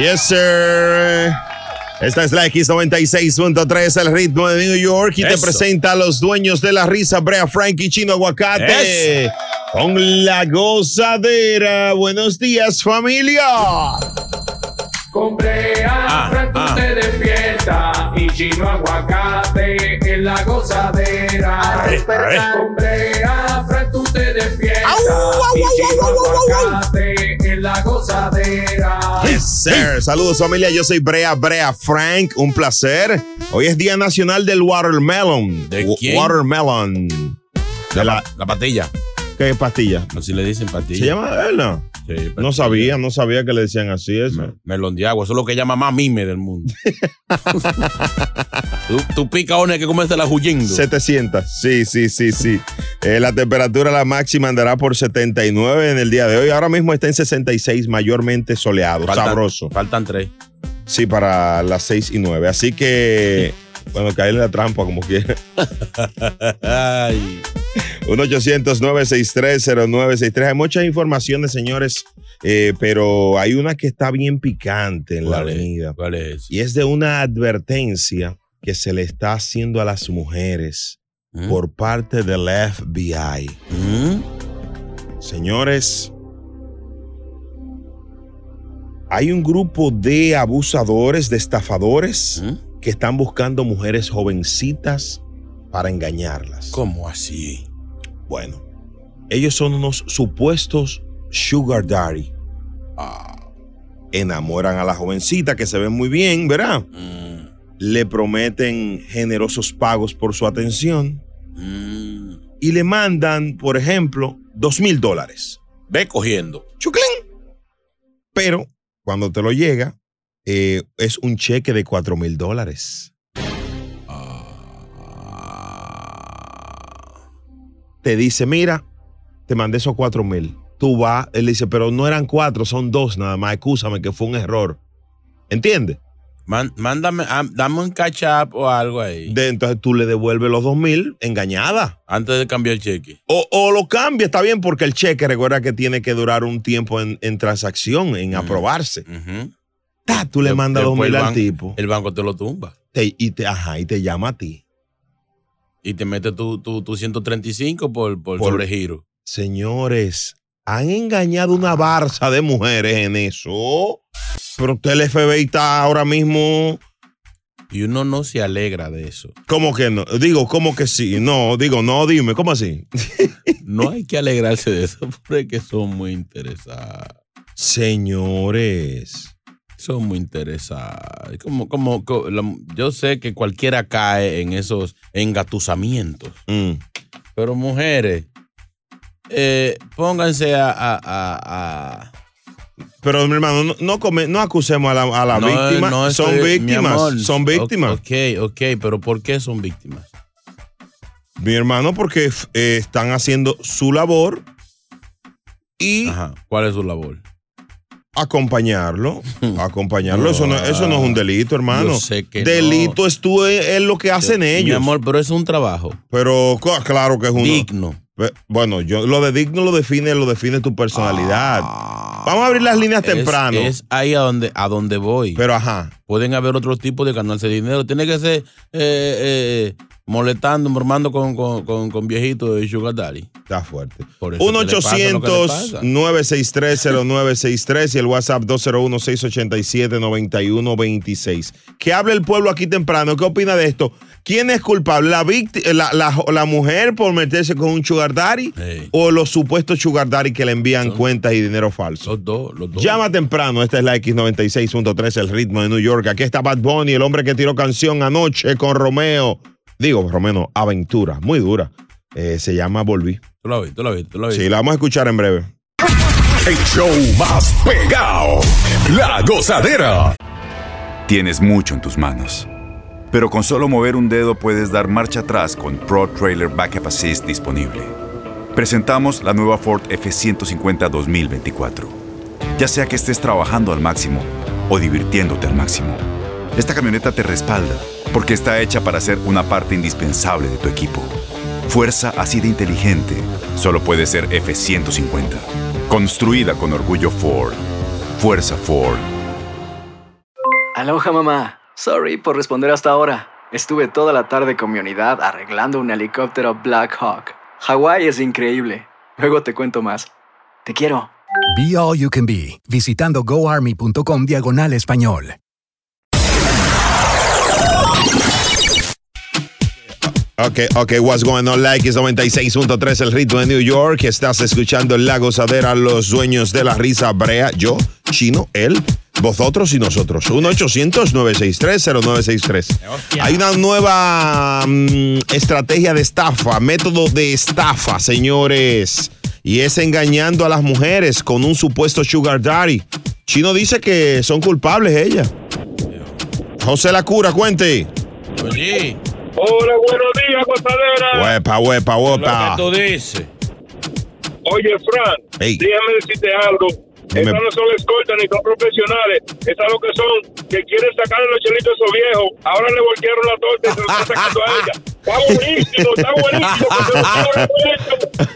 Yes, sir. Esta es la X96.3, el ritmo de New York, y te Eso. presenta a los dueños de la risa, Brea Frank y Chino Aguacate. Eso. Con la gozadera. Buenos días, familia. Compré a Frank, tú te despierta y chino aguacate en la gozadera. A Frank, tú te despierta y chino aguacate en la gozadera. Yes, sir. Saludos, familia. Yo soy Brea Brea Frank. Un placer. Hoy es Día Nacional del Watermelon. ¿De quién? Watermelon. De la, La pastilla. ¿Qué pastilla? Así le dicen pastilla. ¿Se llama verdad? Sí. No sabía, no sabía que le decían así eso. Me- melón de agua. Eso es lo que llama más mime del mundo. tú, tú picaones que comes la huyendo. 700. Sí, sí, sí, sí. Eh, la temperatura la máxima andará por 79 en el día de hoy. Ahora mismo está en 66, mayormente soleado, Faltan- sabroso. Faltan tres. Sí, para las 6 y 9. Así que, bueno, caerle la trampa como quiera. Ay. 1-800-963-0963. Hay muchas informaciones, señores, eh, pero hay una que está bien picante en la avenida. ¿Cuál es? Y es de una advertencia que se le está haciendo a las mujeres ¿Mm? por parte del FBI. ¿Mm? Señores, hay un grupo de abusadores, de estafadores, ¿Mm? que están buscando mujeres jovencitas para engañarlas. ¿Cómo así? Bueno, ellos son unos supuestos sugar daddy. Ah. Enamoran a la jovencita que se ve muy bien, ¿verdad? Mm. Le prometen generosos pagos por su atención Mm. y le mandan, por ejemplo, dos mil dólares. Ve cogiendo. ¡Chuclín! Pero cuando te lo llega, eh, es un cheque de cuatro mil dólares. Te dice, mira, te mandé esos cuatro mil. Tú vas, él dice, pero no eran cuatro, son dos nada más. Excúsame que fue un error. ¿Entiendes? Man- mándame, ah, dame un catch up o algo ahí. De- entonces tú le devuelves los dos mil engañada. Antes de cambiar el cheque. O, o lo cambia, está bien, porque el cheque recuerda que tiene que durar un tiempo en, en transacción, en aprobarse. Ta, tú le mandas dos mil al tipo El banco te lo tumba. te- y, te, ajá, y te llama a ti. Y te mete tu, tu, tu 135 por, por, Por- sobregiro. Señores, han engañado una barza de mujeres en eso. Pero usted el FBI está ahora mismo. Y uno no se alegra de eso. ¿Cómo que no? Digo, ¿cómo que sí? No, digo, no, dime, ¿cómo así? No hay que alegrarse de eso porque son muy interesados. Señores. Son muy interesados. Como, como, la- yo sé que cualquiera cae en esos engatusamientos. mm, Pero mujeres, eh, pónganse a, a- a- a- Pero, mi hermano, no, no, come- no acusemos a la, a la No, víctima. no son estoy- víctimas. amor, son víctimas. Ok, ok, pero ¿por qué son víctimas? Mi hermano, porque eh, están haciendo su labor y Ajá, ¿cuál es su labor? Acompañarlo, acompañarlo, eso, no, eso no es un delito, hermano. Yo sé que delito no. es tú, es, es lo que hacen ellos. Mi amor, pero es un trabajo Pero claro que es uno. digno. Bueno, yo lo de digno lo define, lo define tu personalidad. Vamos a abrir las líneas Es- temprano. Es, ahí a donde, a donde voy. Pero ajá. Pueden haber otros tipos de ganarse dinero. Tiene que ser eh, eh, molestando, mormando con, con, con, con viejitos de Sugar Daddy. Está fuerte. Por eso que le pasa lo que le pasa. 1-800-963-0963 y el WhatsApp 201-687-9126. Que hable el pueblo aquí temprano. ¿Qué opina de esto? ¿Quién es culpable? ¿La, la, la- la mujer por meterse con un sugar daddy? ¿O los supuestos sugar daddy que le envían cuentas y dinero falso? Los dos, los dos. Llama temprano, esta es la X96.3, el ritmo de New York. Aquí está Bad Bunny, el hombre que tiró canción anoche con Romeo. Digo, Romeo, no, aventura, muy dura. Eh, se llama Volví. Tú lo viste, tú lo viste, tú lo viste. Sí, la vamos a escuchar en breve. El show más pegado. La gozadera. Tienes mucho en tus manos. Pero con solo mover un dedo puedes dar marcha atrás con Pro Trailer Backup Assist disponible. Presentamos la nueva Ford F150 2024. Ya sea que estés trabajando al máximo o divirtiéndote al máximo, esta camioneta te respalda porque está hecha para ser una parte indispensable de tu equipo. Fuerza así de inteligente solo puede ser F150. Construida con orgullo Ford. Fuerza Ford. Aloha mamá. Sorry por responder hasta ahora. Estuve toda la tarde con mi unidad arreglando un helicóptero Black Hawk. Hawái es increíble. Luego te cuento más. Te quiero. Be All You Can Be, visitando goarmy.com diagonal español. Ok, ok, what's going on? Like is 96.3, el ritmo de New York. Estás escuchando La Gozadera, los dueños de la risa brea. Yo, Chino, él, vosotros y nosotros. 1-800-963-0963. Hay una nueva mm, estrategia de estafa, método de estafa, señores. Y es engañando a las mujeres con un supuesto sugar daddy. Chino dice que son culpables ella. José La Cura, cuente. Oye, Hola, buenos días, gozadera. Huepa, huepa, lo huepa. que tú dices. Oye, Fran, Ey. déjame decirte algo. Esas no son escoltas ni son profesionales. Esas lo que son que quieren sacarle los chelitos a esos viejos. Ahora le voltearon la torta y se lo están sacando a ella. Está buenísimo, está buenísimo.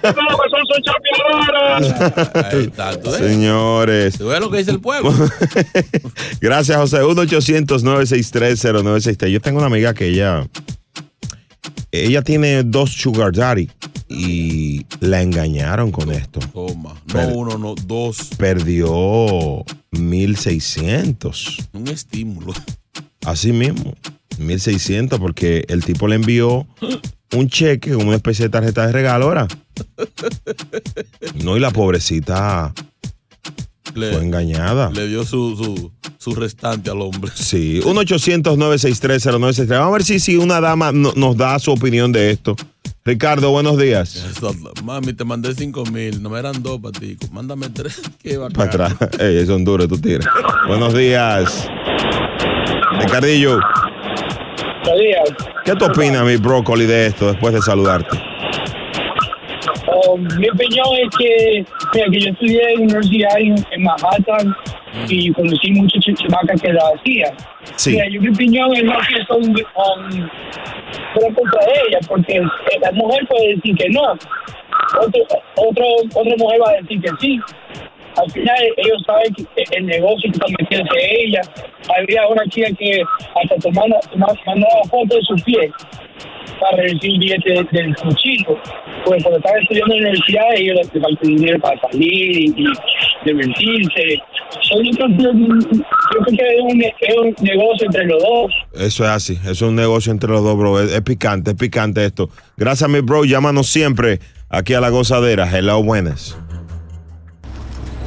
Esas lo que son son chapeadoras. Ahí está, tú ves. Señores. ¿Tú ves lo que dice el pueblo? Gracias, José. 1-800-963-0963. Yo tengo una amiga que ella. Ella tiene dos Sugar Daddy y la engañaron con esto. Toma. No Per- uno, no dos. Perdió 1600. Un estímulo. Así mismo. 1600 porque el tipo le envió un cheque una especie de tarjeta de regalo, ¿verdad? No, y la pobrecita Le, fue engañada. le dio su, su, su restante al hombre. Sí, 1-800-963-0963. Vamos a ver si, si una dama no- nos da su opinión de esto. Ricardo, buenos días. Eso, Mami, te mandé cinco mil. No me eran dos para ti. Mándame tres. Qué bacán. Para atrás. Ey, son duros, tú tiras. buenos días. Ricardillo, Buenos días. ¿qué tú opinas, mi brócoli, de esto después de saludarte? Mi opinión es que, mira, que yo estudié en una universidad en, en Manhattan y conocí muchas ch- chamacas que lo hacían. Sí. Mira, yo mi opinión es no que son um, contra ella, porque la mujer puede decir que no. Otro, otro, otra mujer va a decir que sí. Al final ellos saben que el negocio que está metiéndose ella. Había una chica que hasta tomando, tomaba, mandaba fotos de su pie para recibir billete de- del cuchillo. Pues cuando estaban estudiando en la universidad, ellos les faltó dinero para salir y, y divertirse. Yo, creo, que- es un, un negocio entre los dos. Eso es así, eso es un negocio entre los dos, bro. Es, es picante, es picante esto. Gracias, mi bro. Llámanos siempre aquí a la gozadera. Hello, buenas.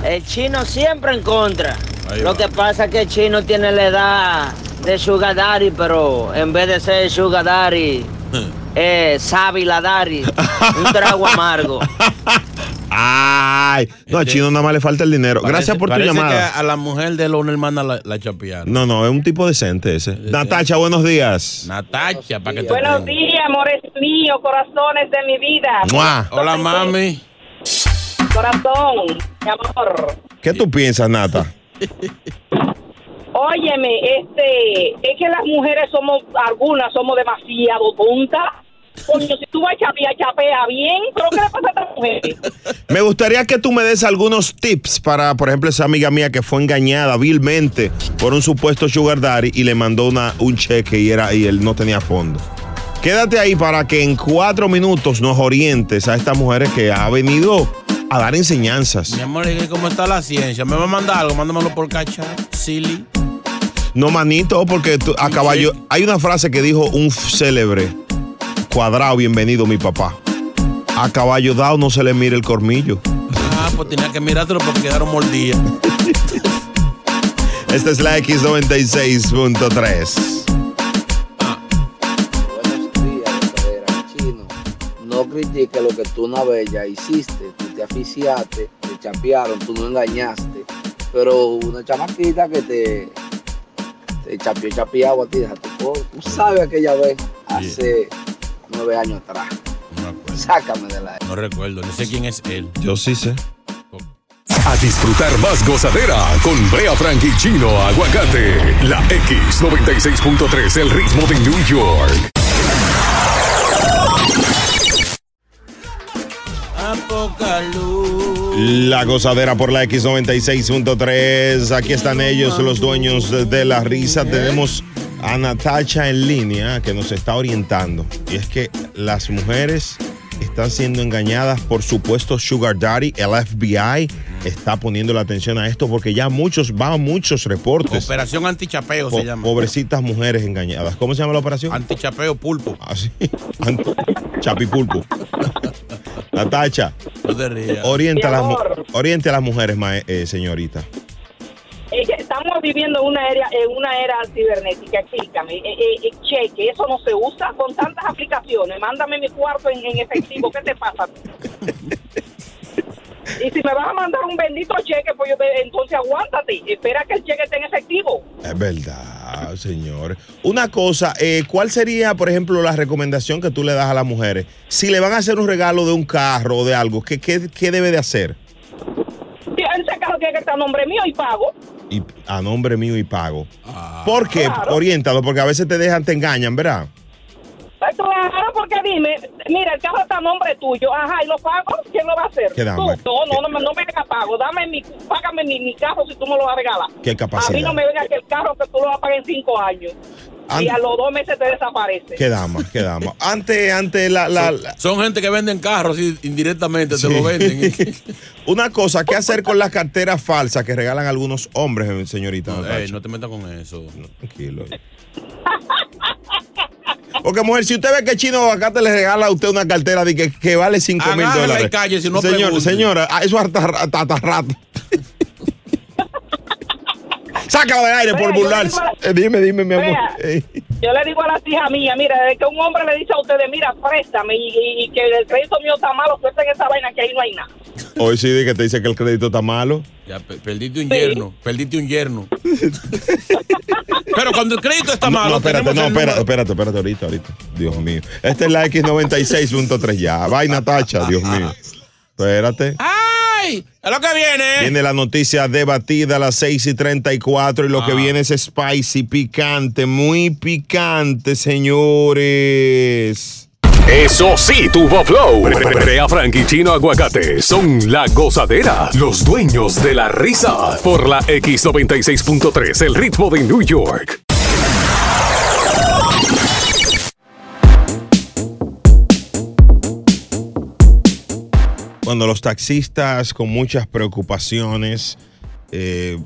El chino siempre en contra. Ahí Lo va. que pasa es que el chino tiene la edad de Sugar Daddy, pero en vez de ser Sugar Daddy, es Sábila Daddy. Un trago amargo. Ay, no, al Este- chino nada más le falta el dinero. Gracias por tu llamada. que a la mujer de él una hermana la, la chapearon. No, no, es un tipo decente ese. Natacha, buenos días. Natacha, para que te Buenos días, amores míos, corazones de mi vida. Mua. Hola, mami. Corazón, mi amor. ¿Qué tú piensas, Nata? Óyeme, este, es que las mujeres somos, algunas somos demasiado tontas. Coño, si tú vas a chapear, chapea bien, pero ¿qué le pasa a estas mujeres? Me gustaría que tú me des algunos tips para, por ejemplo, esa amiga mía que fue engañada vilmente por un supuesto sugar daddy y le mandó una, un cheque y, era, y él no tenía fondo. Quédate ahí para que en cuatro minutos nos orientes a estas mujeres que ha venido a dar enseñanzas. Mi amor, ¿y ¿cómo está la ciencia? ¿Me va a mandar algo? Mándamelo por cacha. Silly. No, manito, porque tú- a caballo. Hay una frase que dijo un célebre. Cuadrado, bienvenido, mi papá. A caballo dado no se le mire el cormillo. Ah, pues tenía que mirártelo porque quedaron mordidas. Esta es la X96.3. No critique lo que tú una vez ya hiciste, tú te aficiaste, te chapearon, tú no engañaste, pero una chamaquita que te, te chapeó chapeado a ti, deja tu co- tú sabes aquella vez, hace nueve años atrás. Sácame de la... No recuerdo, no sé quién es él. Yo sí sé. A disfrutar más gozadera con Brea Frank y Chino Aguacate. La X96.3, el ritmo de New York. A poca luz. La gozadera por la X96.3. Aquí están ellos, los dueños de la risa. Tenemos a Natacha en línea que nos está orientando. Y es que las mujeres están siendo engañadas por supuestos sugar daddy. El FBI está poniendo la atención a esto porque ya muchos, van muchos reportes. Operación antichapeo Po- se llama. Pobrecitas mujeres engañadas. ¿Cómo se llama la operación? Antichapeo pulpo. Así. Chapipulpo. Natacha. No te rías. Orienta las, oriente a las mujeres, ma- eh, señorita. Estamos viviendo una era, una era cibernética, explícame. Eh, eh, eh, cheque, eso no se usa con tantas aplicaciones. Mándame mi cuarto en, en efectivo, ¿qué te pasa? Y si me vas a mandar un bendito cheque, pues yo, entonces aguántate. Espera que el cheque esté en efectivo. Es verdad, señor. Una cosa, eh, ¿cuál sería, por ejemplo, la recomendación que tú le das a las mujeres? Si le van a hacer un regalo de un carro o de algo, ¿qué, qué, qué debe de hacer? Ese carro tiene que estar a nombre mío y pago. Y a nombre mío y pago. ¿Por qué? Oriéntalo, porque a veces te dejan, te engañan, ¿verdad? Pues Claro, porque dime, mira, el carro está a nombre tuyo, ajá, y lo pago, ¿quién lo va a hacer? ¿Qué dama? Tú, no, no, no, me- no me hagas pago, dame mi, págame mi, mi carro si tú me lo vas a regalar. ¿Qué A mí capacidad? no me venga que el carro que tú lo vas a pagar en cinco años. Y a los dos meses te desaparece. ¿Qué dama? ¿Qué dama? Antes, antes la... la- son, la- son gente que venden carros y indirectamente Sí. te lo venden. Una cosa, ¿qué hacer con las carteras falsas que regalan algunos hombres, señorita? Ey, no te metas con eso. Tranquilo. Porque, mujer, si usted ve que Chino Aguacate le regala a usted una cartera de que, que vale 5 mil dólares. cállese, no Señor, señora, ah, eso hasta, hasta, hasta rato. Sácalo del aire por burlarse. Eh, dime, dime, mi amor. Yo le digo a las hijas mías, mira, desde que un hombre le dice a ustedes, mira, préstame y, y- y que el crédito mío está malo, suelten esa vaina que ahí no hay nada. Hoy sí, de que te dice que el crédito está malo. Ya, pe- perdiste un yerno, perdiste un yerno. Pero cuando el crédito está malo, no, espérate, no, espérate, espérate, espérate, ahorita, ahorita. Dios mío. Esta es la X96.3 ya. Vaina tacha, Dios mío. Espérate. ¡Ay! Es lo que viene. Viene la noticia debatida a las 6 y 34 y lo que viene es spicy, picante, muy picante, señores. Eso sí, tuvo flow. Brea Frank y Chino Aguacate son la gozadera, los dueños de la risa. Por la X96.3, el ritmo de New York. Cuando los taxistas con muchas preocupaciones, eh,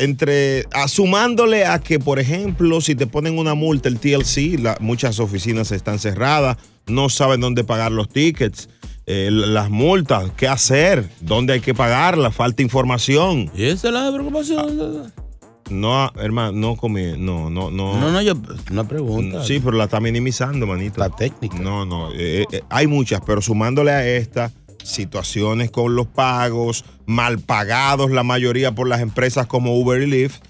entre asumándole a que, por ejemplo, si te ponen una multa, el TLC, la- muchas oficinas están cerradas, no saben dónde pagar los tickets, eh, las multas, qué hacer, dónde hay que pagarlas, falta información. ¿Y esa es la preocupación? No, hermano, no comí, no, no, no. No, no, yo, una pregunta. Sí, pero la está minimizando, manito. La técnica. No, no, eh, eh, hay muchas, pero sumándole a esta, situaciones con los pagos, mal pagados la mayoría por las empresas como Uber y Lyft.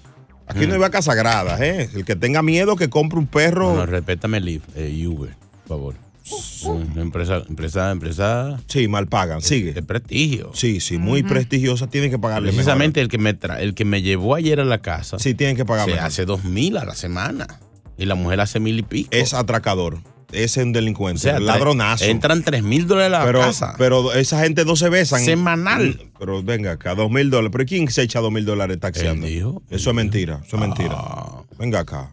Aquí no hay vacas sagradas, ¿eh? El que tenga miedo que compre un perro. No, no, respétame Lyft, eh, y Uber, por favor. Una empresa, empresa, empresa. Sí, mal pagan. Sigue. De prestigio. Sí, sí, muy prestigiosa. Tienen que pagarle mejor. Precisamente el que me tra- el que me llevó ayer a la casa. Sí, tienen que pagar Se mejor. hace dos mil a la semana. Y la mujer hace mil y pico. Es atracador. Es un delincuente. O sea, ladronazo. Entran tres mil dólares a la pero, casa. pero esa gente no se besan. Semanal. Mm, Pero venga acá, dos mil dólares. ¿Pero quién se echa dos mil dólares taxiando? Eso es mentira. Eso es mentira. Ah. Venga acá.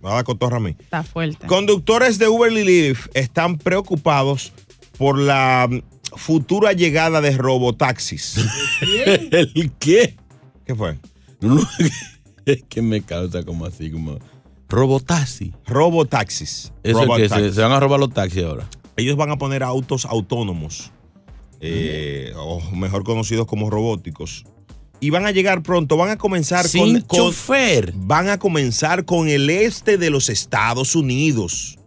Me va a dar cotorra a mí. Está fuerte. Conductores de Uber y Lyft están preocupados por la mm, futura llegada de robotaxis. ¿El qué? ¿Qué fue? es que me causa como así, como. Robotaxi. Robotaxis. Eso es que se, se van a robar los taxis ahora. Ellos van a poner autos autónomos, eh, o mejor conocidos como robóticos. Y van a llegar pronto, van a comenzar Sin con, con- chofer. Van a comenzar con el este de los Estados Unidos.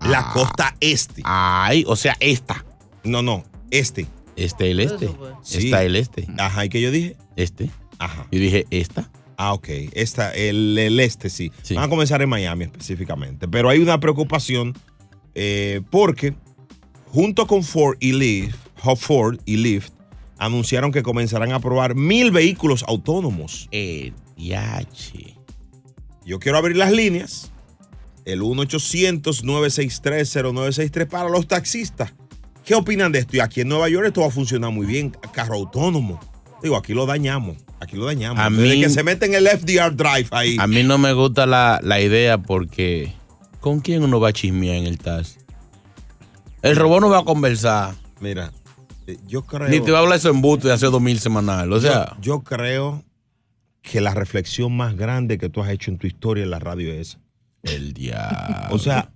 La costa este. Ay, o sea, esta. No, no, este. Este, el este. Sí. Está el este. Ajá, ¿y qué yo dije? Este. Ajá. Yo dije esta. Ah, ok. Esta, el, el este sí. Van a comenzar en Miami específicamente. Pero hay una preocupación eh, porque junto con Ford y Lyft, Ford y Lyft, anunciaron que comenzarán a probar mil vehículos autónomos. Eh, yache. Yo quiero abrir las líneas. El 1-800-963-0963 para los taxistas. ¿Qué opinan de esto? Y aquí en Nueva York esto va a funcionar muy bien. Carro autónomo. Digo, aquí lo dañamos. Aquí lo dañamos. A Desde mí- que se meten el FDR Drive ahí. A mí no me gusta la, la idea porque ¿con quién uno va a chismear en el taxi? El robot no va a conversar. Mira, eh, yo creo. Ni te va a hablar eso en busto de hace dos mil semanal. O sea, yo, yo creo que la reflexión más grande que tú has hecho en tu historia en la radio es esa. el diablo. O sea,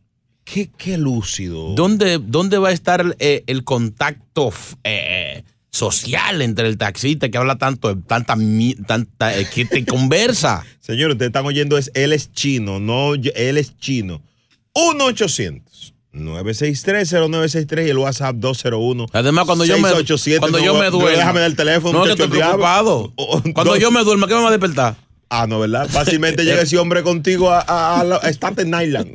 qué, qué lúcido. ¿Dónde, ¿Dónde va a estar eh, el contacto f- eh, social entre el taxista que habla tanto, tanta, tanta eh, que te conversa? Señores, ustedes están oyendo, es él es chino, no él es chino. 1-800-963-0963 y el WhatsApp 201. Además, cuando yo me, 687, cuando no, yo me no, duermo. Déjame dar el teléfono. No, que estoy preocupado. O- Cuando dos- yo me duermo, ¿qué me va a despertar? Ah, no, ¿verdad? Fácilmente llega ese hombre contigo a, a, a la- a Staten Island.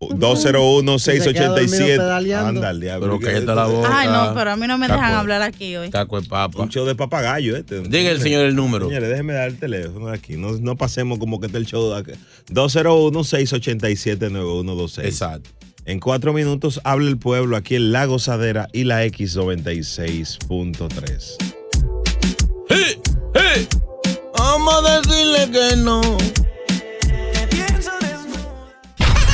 201-687. pedaleando. Anda, el diablo. Pero cállate la boca. Ay, no, pero a mí no me dejan hablar aquí hoy. Taco de papa. Un show de papagayo este. Diga el señor el número. Señores, déjeme dar el teléfono de aquí. No, no pasemos como que está el show de aquí. 201-687-9126. Exacto. En cuatro minutos habla el pueblo aquí en La Gozadera y la X96.3. Vamos a decirle que no.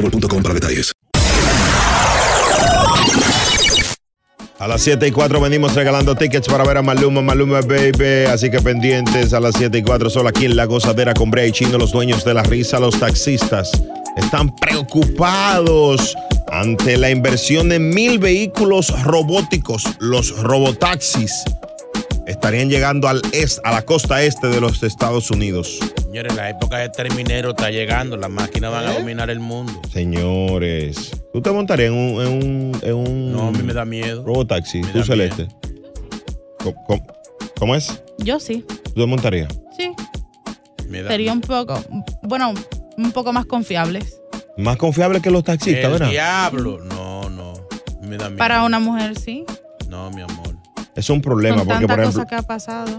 para detalles. A las 7 y 4 venimos regalando tickets para ver a Maluma, Maluma Baby. Así que pendientes a las 7 y 4 solo aquí en La Gozadera con Brea y Chino, los dueños de la risa, los taxistas. Están preocupados ante la inversión de mil vehículos robóticos, los robotaxis. Estarían llegando al est, a la costa este de los Estados Unidos. Señores, la época de terminero está llegando. Las máquinas van a dominar el mundo. Señores, ¿tú te montarías en un, en un, en un No, a mí me da miedo. robotaxi? ¿Tú, da Celeste? ¿Cómo, cómo- cómo es? Yo sí, ¿Tú te montarías? sí. Me da- Sería un poco, bueno, un poco más confiables. Más confiable que los taxistas, El ¿verdad? diablo. No, no. Me da miedo. Para una mujer, sí. No, mi amor. Es un problema Con porque, tanta por ejemplo, cosa que ha pasado.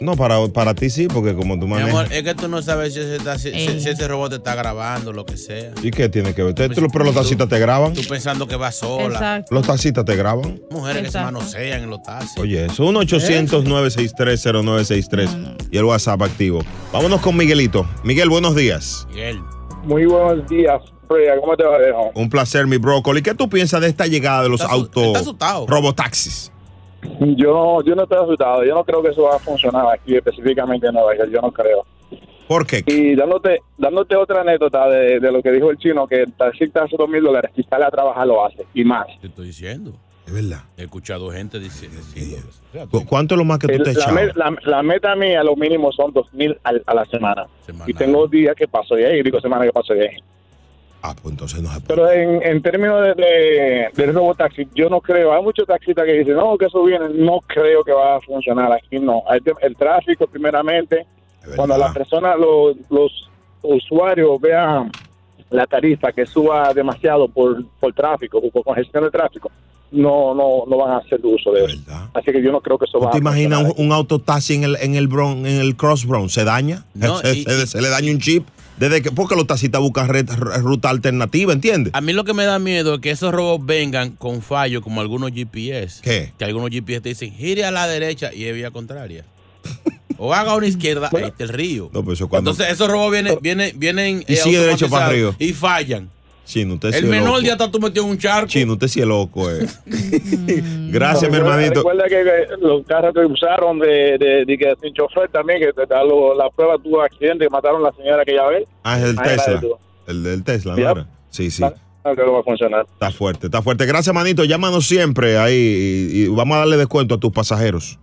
no, para, para ti sí, porque como tú Mi manejas. amor, es que tú no sabes si ese, taxi- si- Ey. si ese robot te está grabando, lo que sea. ¿Y qué tiene que ver? Tú- tú- pero los taxistas te graban. Tú pensando que va sola. Exacto. Los taxistas te graban. Mujeres que se manosean en los taxis. Oye, eso 1-800-963-0963 y el WhatsApp activo. Vámonos con Miguelito. Miguel, buenos días. Miguel. Muy buenos días, Freya. ¿Cómo te va, viejo? Un placer, mi brócoli. ¿Qué tú piensas de esta llegada de los autos asustado. robotaxis? Yo, yo no estoy asustado. Yo no creo que eso va a funcionar aquí específicamente en Nueva York. Yo no creo. ¿Por qué? Y dándote, dándote otra anécdota de, de lo que dijo el chino, que el taxista hace dos mil dólares, si sale a trabajar lo hace y más. Te estoy diciendo. Es verdad. He escuchado gente dici- diciendo ¿Cu- ¿Cuánto es lo más que tú El- te la, echas? me- la- la meta mía, lo mínimo son dos mil al- a la semana. Y tengo días que paso de ahí, digo semanas que paso de ahí. Ah, pues entonces no se Pero en, en términos de, de, del robotaxi, yo no creo. Hay muchos taxistas que dicen, no, que eso viene. No creo que va a funcionar aquí, no. Hay te- el tráfico, primeramente. Cuando las personas, los, los usuarios vean la tarifa que suba demasiado por, por tráfico, por congestión de tráfico, no, no, no van a hacer uso de eso. Así que yo no creo que eso ¿Tú va te a imaginas un, un autotaxi en el, en el Bronx, en el Cross Bronx? ¿Se daña? No, se, y- se- se le daña un chip. Desde que, porque los taxistas buscan ruta alternativa, ¿entiendes? A mí lo que me da miedo es que esos robots vengan con fallos como algunos GPS. ¿Qué? Que algunos GPS te dicen, gire a la derecha y es vía contraria. o haga una izquierda, ahí está el río. No, pues eso cuando. Entonces esos robots vienen, vienen, vienen Y sigue derecho para automatizados arriba. Y fallan. Chino, usted sí el es menor loco. día está tú metido en un charco. Chino, usted sí es loco, eh. Gracias, mi hermanito. Recuerda que que los carros que usaron de, de, de que sin chofer también, que te da lo- la prueba tuvo accidente y mataron a la señora que ya ve. Ah, es el Ahí Tesla. El del Tesla, ¿no Yep. era? Sí, sí. No creo que va a funcionar. Está fuerte, está fuerte. Gracias, manito. Llámanos siempre ahí y, y vamos a darle descuento a tus pasajeros.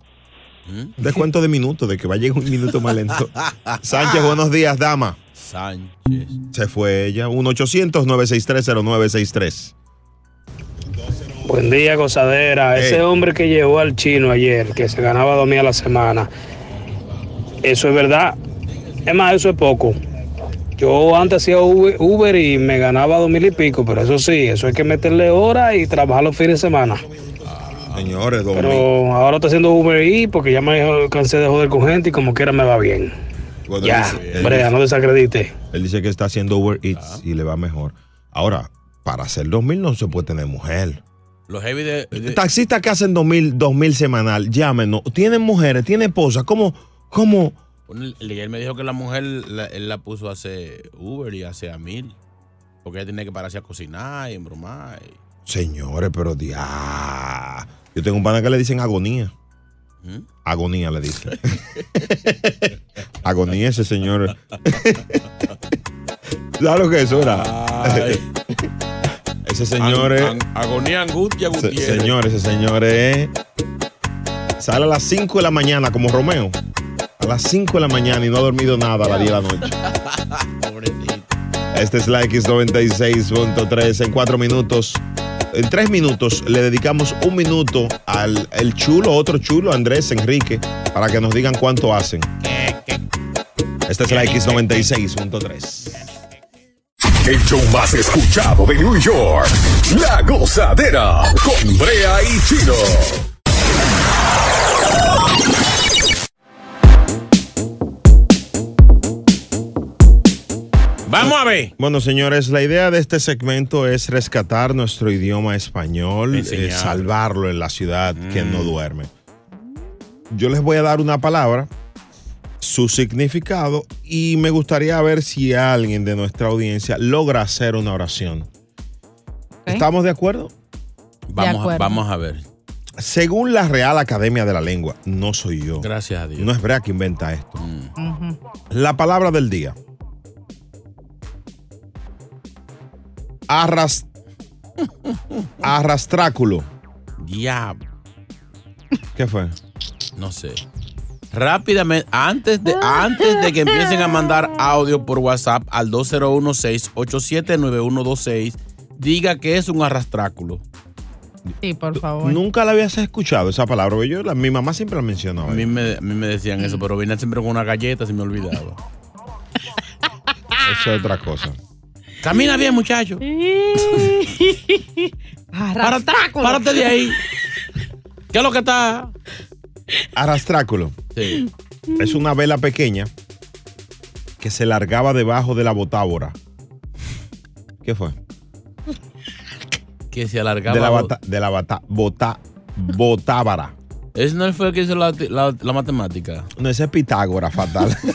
¿Mm? Descuento de minuto, de que va a llegar un minuto más lento. Sánchez, buenos días, dama. Sánchez. Se fue ella. 1-800-963-0963. Buen día, gozadera. Ese hombre que llevó al chino ayer, que se ganaba dos mil a la semana, eso es verdad. Es más, eso es poco. Yo antes hacía Uber, Uber y me ganaba dos mil y pico, pero eso sí, eso hay que meterle horas y trabajar los fines de semana. Señores, dos Pero mil. ahora está haciendo Uber y porque ya me cansé de joder con gente y como quiera me va bien. Ya, dice- Brea, dice- no desacredite. Él dice que está haciendo Uber Eats y le va mejor. Ahora, para hacer 2000 no se puede tener mujer. Los heavy de, de- Taxistas que hacen 2000, 2000 semanal, llámenos. Tienen mujeres, tienen esposas. ¿Cómo? ¿Cómo? Él me dijo que la mujer, la- él la puso a hacer Uber y hace a mil. Porque ella tenía que pararse a cocinar y embromar. y- Señores, pero dia. Yo tengo un pana que le dicen agonía. ¿Mm? Agonía le dicen. agonía ese señor. ¿Sabes lo que es eso era? Ese señor es. An- an- agonía, angustia, Se- Gutiérrez. señor, ese señor es. Sale a las 5 de la mañana como Romeo. A las 5 de la mañana y no ha dormido nada a las 10 de la noche. Este es la X96.3 en 4 minutos. En 3 minutos le dedicamos un minuto al el chulo, otro chulo, Andrés Enrique, para que nos digan cuánto hacen. Esta es la X96.3. El show más escuchado de New York. La gozadera con Brea y Chino. Vamos a ver. Bueno, señores, la idea de este segmento es rescatar nuestro idioma español, eh, salvarlo en la ciudad que no Mm. duerme. Yo les voy a dar una palabra, su significado, y me gustaría ver si alguien de nuestra audiencia logra hacer una oración. ¿Estamos de acuerdo? Vamos, a, acuerdo. vamos a ver. Según la Real Academia de la Lengua, no soy yo. Gracias a Dios. No es Brea que inventa esto. Mm. La palabra del día. Arras... Arrastráculo. Diablo. ¿Qué fue? No sé. Rápidamente, antes de, antes de que empiecen a mandar audio por WhatsApp al 201-687-9126, diga que es un arrastráculo. Sí, por favor. Nunca la habías escuchado esa palabra. Yo, la- mi mamá siempre la mencionaba. A mí me, a mí me decían eso, pero vine siempre con una galleta y me olvidaba. Eso es otra cosa. Camina bien, muchacho. Párate, párate de ahí. ¿Qué es lo que está? Arrastráculo. Sí. Es una vela pequeña que se largaba debajo de la botábora. ¿Qué fue? Que se alargaba. De la, bata- de la bata- bota- botábara. ¿Ese no fue el que hizo la, la- la matemática? No, ese es Pitágoras, fatal.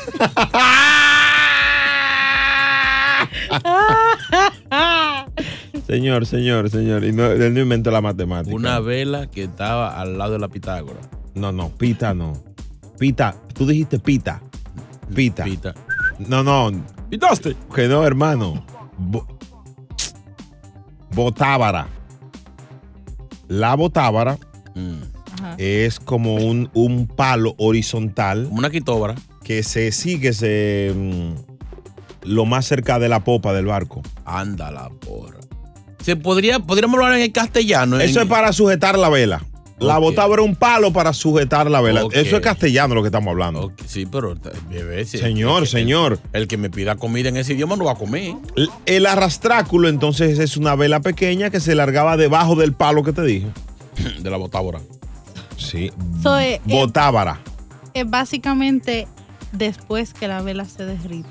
señor, señor, señor. Y no, él no inventó la matemática. Una vela que estaba al lado de la Pitágora. No, no, pita no. Pita, tú dijiste pita. Pita. Pita. No, no. ¿Pitaste? Que no, hermano. Bo- botábara. La botábara es como un, un palo horizontal. Como una quitóbara. Que se sigue se, mm, lo más cerca de la popa del barco. Anda la porra. Se podría, podríamos hablar en el castellano. Eso en- es para sujetar la vela. La Ok. botábara es un palo para sujetar la vela. Eso es castellano lo que estamos hablando. Sí, pero bebé, si- Señor, el- señor. El, que me pida comida en ese idioma no va a comer. El- El arrastráculo entonces es una vela pequeña que se largaba debajo del palo que te dije. De la botábora. Sí. So, eh, eh, Botábara. es básicamente después que la vela se derrite.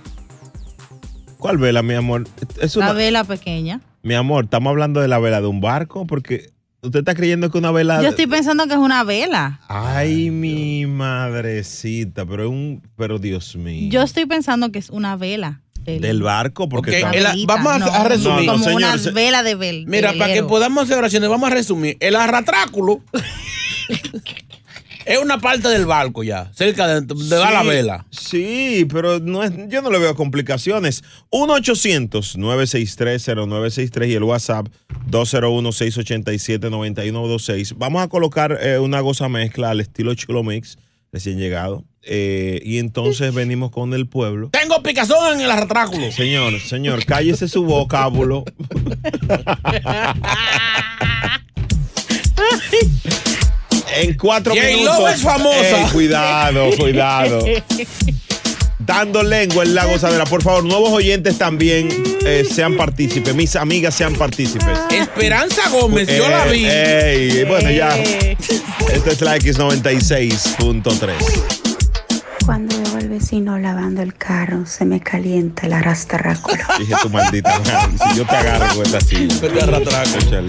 ¿Cuál vela, mi amor? Es La vela pequeña. mi amor, estamos hablando de la vela de un barco porque usted está creyendo que una vela. Yo estoy pensando que es una vela. Ay, mi madrecita, pero es un, pero Dios mío. Yo estoy pensando que es una vela. Del- Del barco, porque Ok, está- el- vamos a, no, a resumir. Como una se- vela de vel. de Mira, para que podamos hacer oraciones, vamos a resumir. El arrastráculo es una parte del barco ya, cerca de, de la vela. Sí, pero no es, yo no le veo complicaciones. 1-800-963-0963 y el WhatsApp 201-687-9126. Vamos a colocar eh, una goza mezcla al estilo Chulo Mix, recién llegado. Eh, y entonces venimos con el pueblo. Tengo picazón en el arrastráculo. Señor, señor, cállese su vocábulo. En cuatro J-Lo minutos. es famosa. Ey, cuidado, cuidado. Dando lengua en la gozadera. Por favor, nuevos oyentes también eh, sean partícipes. Mis amigas sean partícipes. Esperanza Gómez, yo la vi. Ey, bueno, ya. Esta es la X96.3. Cuando veo al vecino lavando el carro, se me calienta el arrastráculo. Dije tu maldita madre. Si yo te agarro con esta silla. Échale.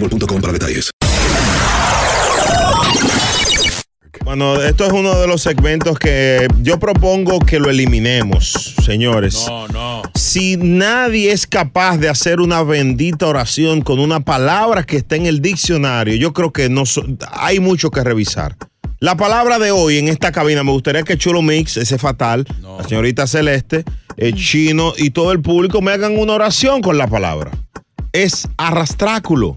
boostmobile.com para detalles. Bueno, esto es uno de los segmentos que yo propongo que lo eliminemos, señores. No, no. Si nadie es capaz de hacer una bendita oración con una palabra que está en el diccionario, yo creo que no so- hay mucho que revisar. La palabra de hoy en esta cabina, me gustaría que Chulo Mix, ese fatal, la señorita Celeste, el chino y todo el público me hagan una oración con la palabra. Es arrastráculo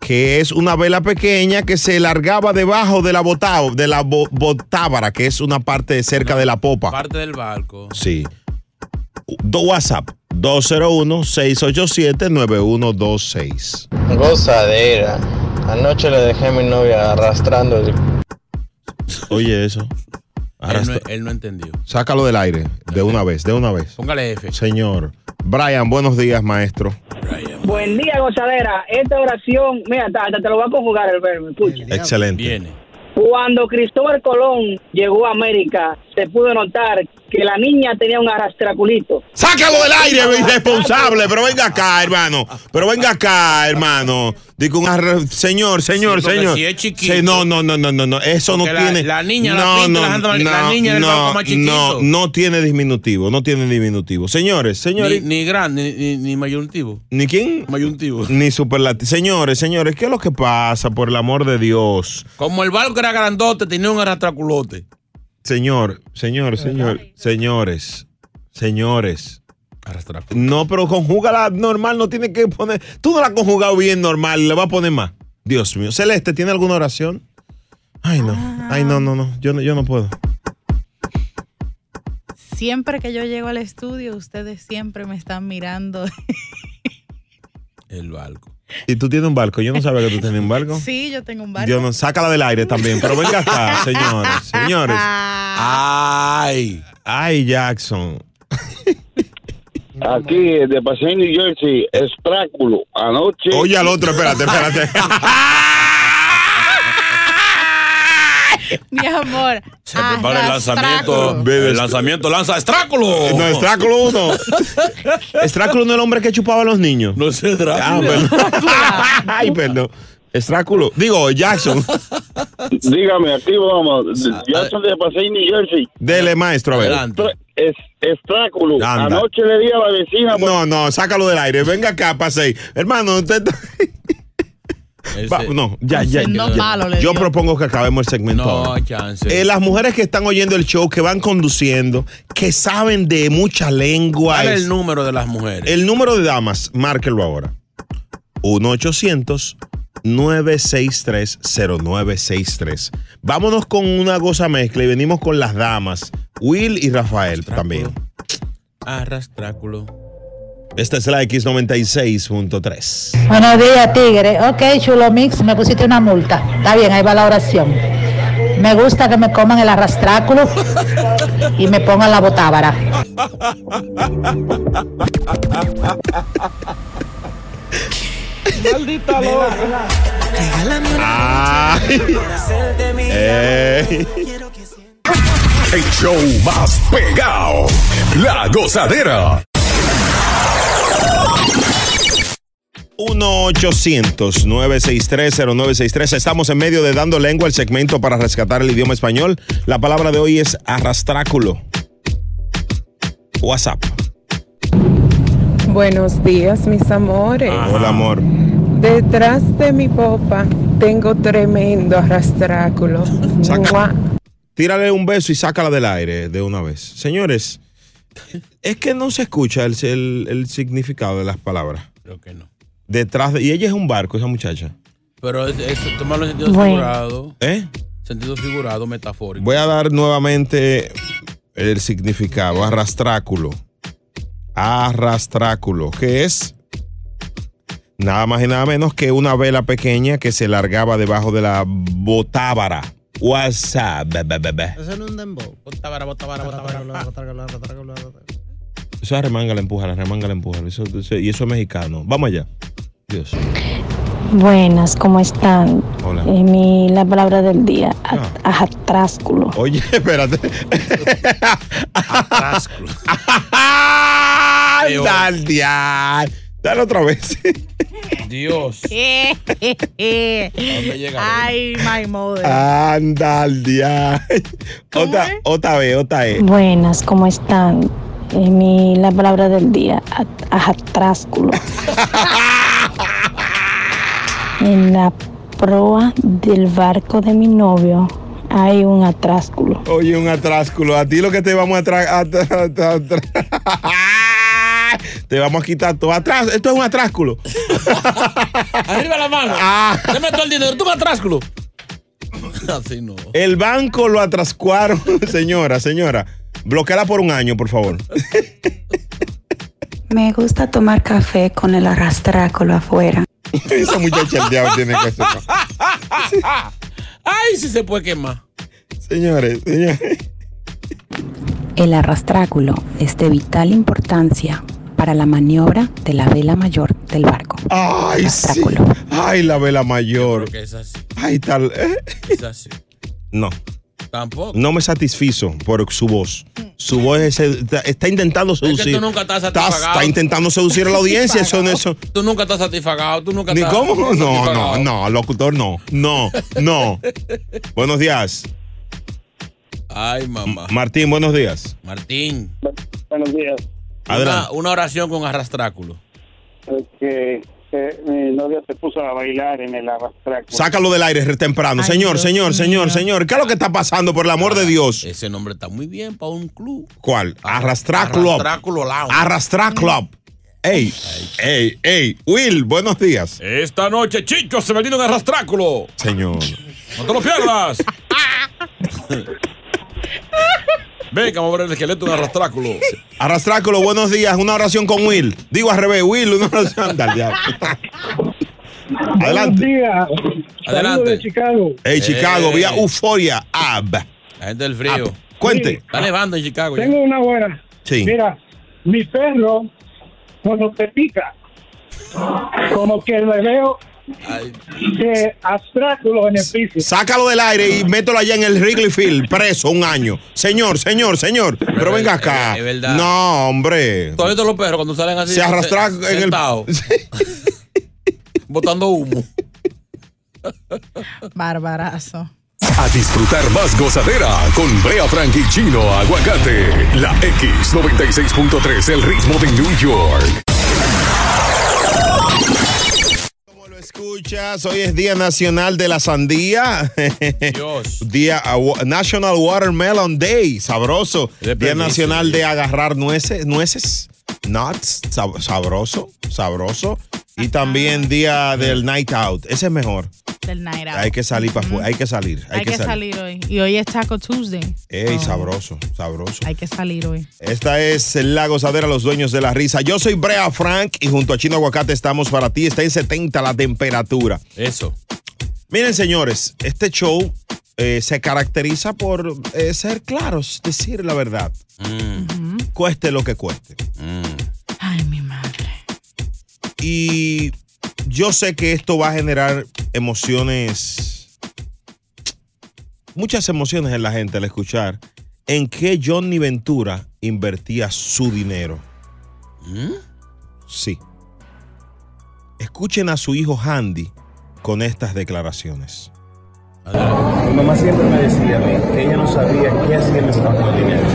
que es una vela pequeña que se largaba debajo de la botá, de la bo- botábara, que es una parte cerca de la popa. Parte del barco. Sí. Do WhatsApp 201-687-9126. Gozadera. Anoche le dejé a mi novia arrastrando el... Oye, eso. Él no, Arrastra- él no entendió. Sácalo del aire, de una vez, de una vez. Póngale F. Señor. Brian, buenos días, maestro. Buen día, gozadera. Esta oración, mira, hasta te lo voy a conjugar el verbo, escucha. Excelente. Cuando Cristóbal Colón llegó a América, se pudo notar que la niña tenía un arrastraculito. Sácalo del aire, irresponsable. Pero venga acá, hermano. Pero venga acá, hermano. Digo, un arre- señor, señor, Sí, señor. si es chiquito. Sí, no, no, no, no, no, no. Eso no la- tiene. la niña, la no, pinta, no, la anda- la no, niña no, más chiquito. No, no tiene disminutivo. No tiene disminutivo. Señores, señores. ni grande, ni, ni, ni mayuntivo. ¿Ni quién? Mayuntivo. Ni superlativo. Señores, señores, ¿qué es lo que pasa? Por el amor de Dios. Como el barco era grandote, tenía un arrastraculote. Señor, señor, señor, señores, señores. No, pero conjúgala normal, no tiene que poner. Tú no la has conjugado bien normal, le va a poner más. Dios mío. Celeste, ¿tiene alguna oración? Ay, no. Ay, no, no, no. Yo no, yo no puedo. Siempre que yo llego al estudio, ustedes siempre me están mirando. El barco. Y tú tienes un barco. Yo no sabía que tú tenías un barco. Sí, yo tengo un barco. Yo no, sácala del aire también. Pero venga acá, señores, señores. Ay. Ay, Jackson. Aquí, de Paseo New Jersey, Estráculo. Anoche. Oye al otro, espérate, espérate. Mi amor. Se prepara el lanzamiento. arrastráculo. El lanzamiento lanza Estráculo. No, Estráculo uno. Estráculo no es el hombre que chupaba a los niños. No es Drácula. Ah, perdón. Ay, perdón. Estráculo. Digo, Jackson. Dígame, aquí vamos. Jackson de Paseo New Jersey. Dele, maestro, a ver. Es, estráculo. Anda. Anoche le di a la vecina. No, no, sácalo del aire. Venga acá, pase. Hermano, usted. Va, no, ya, ya. Malo Yo propongo que acabemos el segmento. No ahora. chance. Eh, las mujeres que están oyendo el show, que van conduciendo, que saben de mucha lengua. ¿Cuál es el número de las mujeres? El número de damas, márquelo ahora. 1-800-963-0963. Vámonos con una goza mezcla y venimos con las damas. Will y Rafael también. Arrastráculo. Esta es la X96.3. Buenos días, Tigre. Ok, Chulo Mix, me pusiste una multa. Está bien, ahí va la oración. Me gusta que me coman el arrastráculo y me pongan la botábara. Maldita loca. Ay. Ey. El show más pegado. La gozadera. 1-800-963-0963. Estamos en medio de Dando Lengua, el segmento para rescatar el idioma español. La palabra de hoy es arrastráculo. WhatsApp. Buenos días, mis amores. Hola, amor. Detrás de mi popa tengo tremendo arrastráculo. Tírale un beso y sácala del aire de una vez. Señores, es que no se escucha el, el- el significado de las palabras. Creo que no. Detrás de. Y ella es un barco, esa muchacha. Pero es- eso, tomarlo en sentido Bueno. figurado. ¿Eh? Sentido figurado, metafórico. Voy a dar nuevamente el significado. Arrastráculo. Arrastráculo. ¿Qué es? Nada más y nada menos que una vela pequeña que se largaba debajo de la botábara. WhatsApp. Eso no es un dembow. Botabara, botabara, botabara. Eso es remanga la empuja, la remanga la empuja. Eso- eso- y eso es mexicano. Vamos allá. Dios. Buenas, ¿cómo están? Hola. Eh, mi, la palabra del día, a- ajatrásculo. Oye, espérate. Dale, dial. Dale otra vez. Dios. Ay, my mother. Anda al día. Otra, otra vez, otra vez. Buenas, ¿cómo están? Eh, mi, la palabra del día, a- ajatrásculo. en la proa del barco de mi novio hay un atrásculo. Oye, un atrásculo. A ti lo que te vamos a. Te vamos a quitar todo atrás. Esto es un atrásculo. Arriba la mano. Ah. Deme todo el dinero. Tú un atrásculo. Así no. El banco lo atrascuaron. Señora, señora. Bloqueala por un año, por favor. Me gusta tomar café con el arrastráculo afuera. Esa muchacha el diablo tiene que ser. Ay, si se puede quemar. Señores, señores. El arrastráculo es de vital importancia para la maniobra de la vela mayor del barco. Ay, sí. Ay, la vela mayor. que es así. Ay, tal. ¿eh? Es así. No. Tampoco. No me satisfizo por su voz. Su voz es- está, intentando Es que seducir. tú nunca estás está, satisfagado. está intentando seducir a la audiencia. Eso no eso. Tú nunca estás satisfagado. Tú nunca ¿Ni estás. cómo? No, no, no, locutor, no. No, no. buenos días. Ay, mamá. Martín, buenos días. Martín. Buenos días. Adelante. Una, una oración con arrastráculo. Es que eh, mi novia se puso a bailar en el arrastráculo. Sácalo del aire re temprano. señor, señor, señor, señor. ¿Qué es lo que está pasando, por el amor de Dios? Ese nombre está muy bien para un club. ¿Cuál? Arrastrar Club. Arrastráculo Lounge. Arrastrar Club. Ey, ey, ey. Will, buenos días. Esta noche, chicos, se metieron en arrastráculo. Señor. No te lo pierdas. Venga, vamos a ver el esqueleto de un arrastráculo. Arrastráculo, buenos días. Una oración con Will. Digo al revés, Will, una oración. Dale, ya. Adelante. Buenos días. Adelante. De Chicago. Hey, Chicago, Eh. vía Euforia Ab. La gente del frío. Cuente. Está nevando en Chicago. ya. Tengo una buena. Sí. Mira, mi perro, cuando te pica, como que le veo de abstráculo en el piso. Sácalo del aire y mételo allá en el Wrigley Field, preso un año. Señor, señor, señor. Pero venga acá. es verdad. No, hombre. Todos los perros cuando salen así. Se arrastra se- en el- Botando humo. Barbarazo. A disfrutar más gozadera con Brea Frank y Chino Aguacate. La X96.3, el ritmo de New York. Escuchas, hoy es Día Nacional de la Sandía. Dios. Día National Watermelon Day, sabroso. Día Nacional de agarrar nueces, nueces, nuts, sab- sabroso, sabroso. Y también Día del Night Out. Ese es mejor. Del night out. Hay que salir para afuera, hay que salir, hay, Hay que salir hoy. Y hoy es Taco Tuesday. Ey, Oh, sabroso, sabroso. Hay que salir hoy. Esta es la gozadera, los dueños de la risa. Yo soy Brea Frank y junto a Chino Aguacate estamos para ti. Está en 70 la temperatura. Eso. Miren, señores, este show eh, se caracteriza por eh, ser claros, decir la verdad. Cueste lo que cueste. Ay, mi madre. Y yo sé que esto va a generar emociones, muchas emociones en la gente al escuchar en qué Johnny Ventura invertía su dinero. Sí. Escuchen a su hijo Handy con estas declaraciones. Mi mamá siempre me decía a mí que ella no sabía qué hacía con el dinero.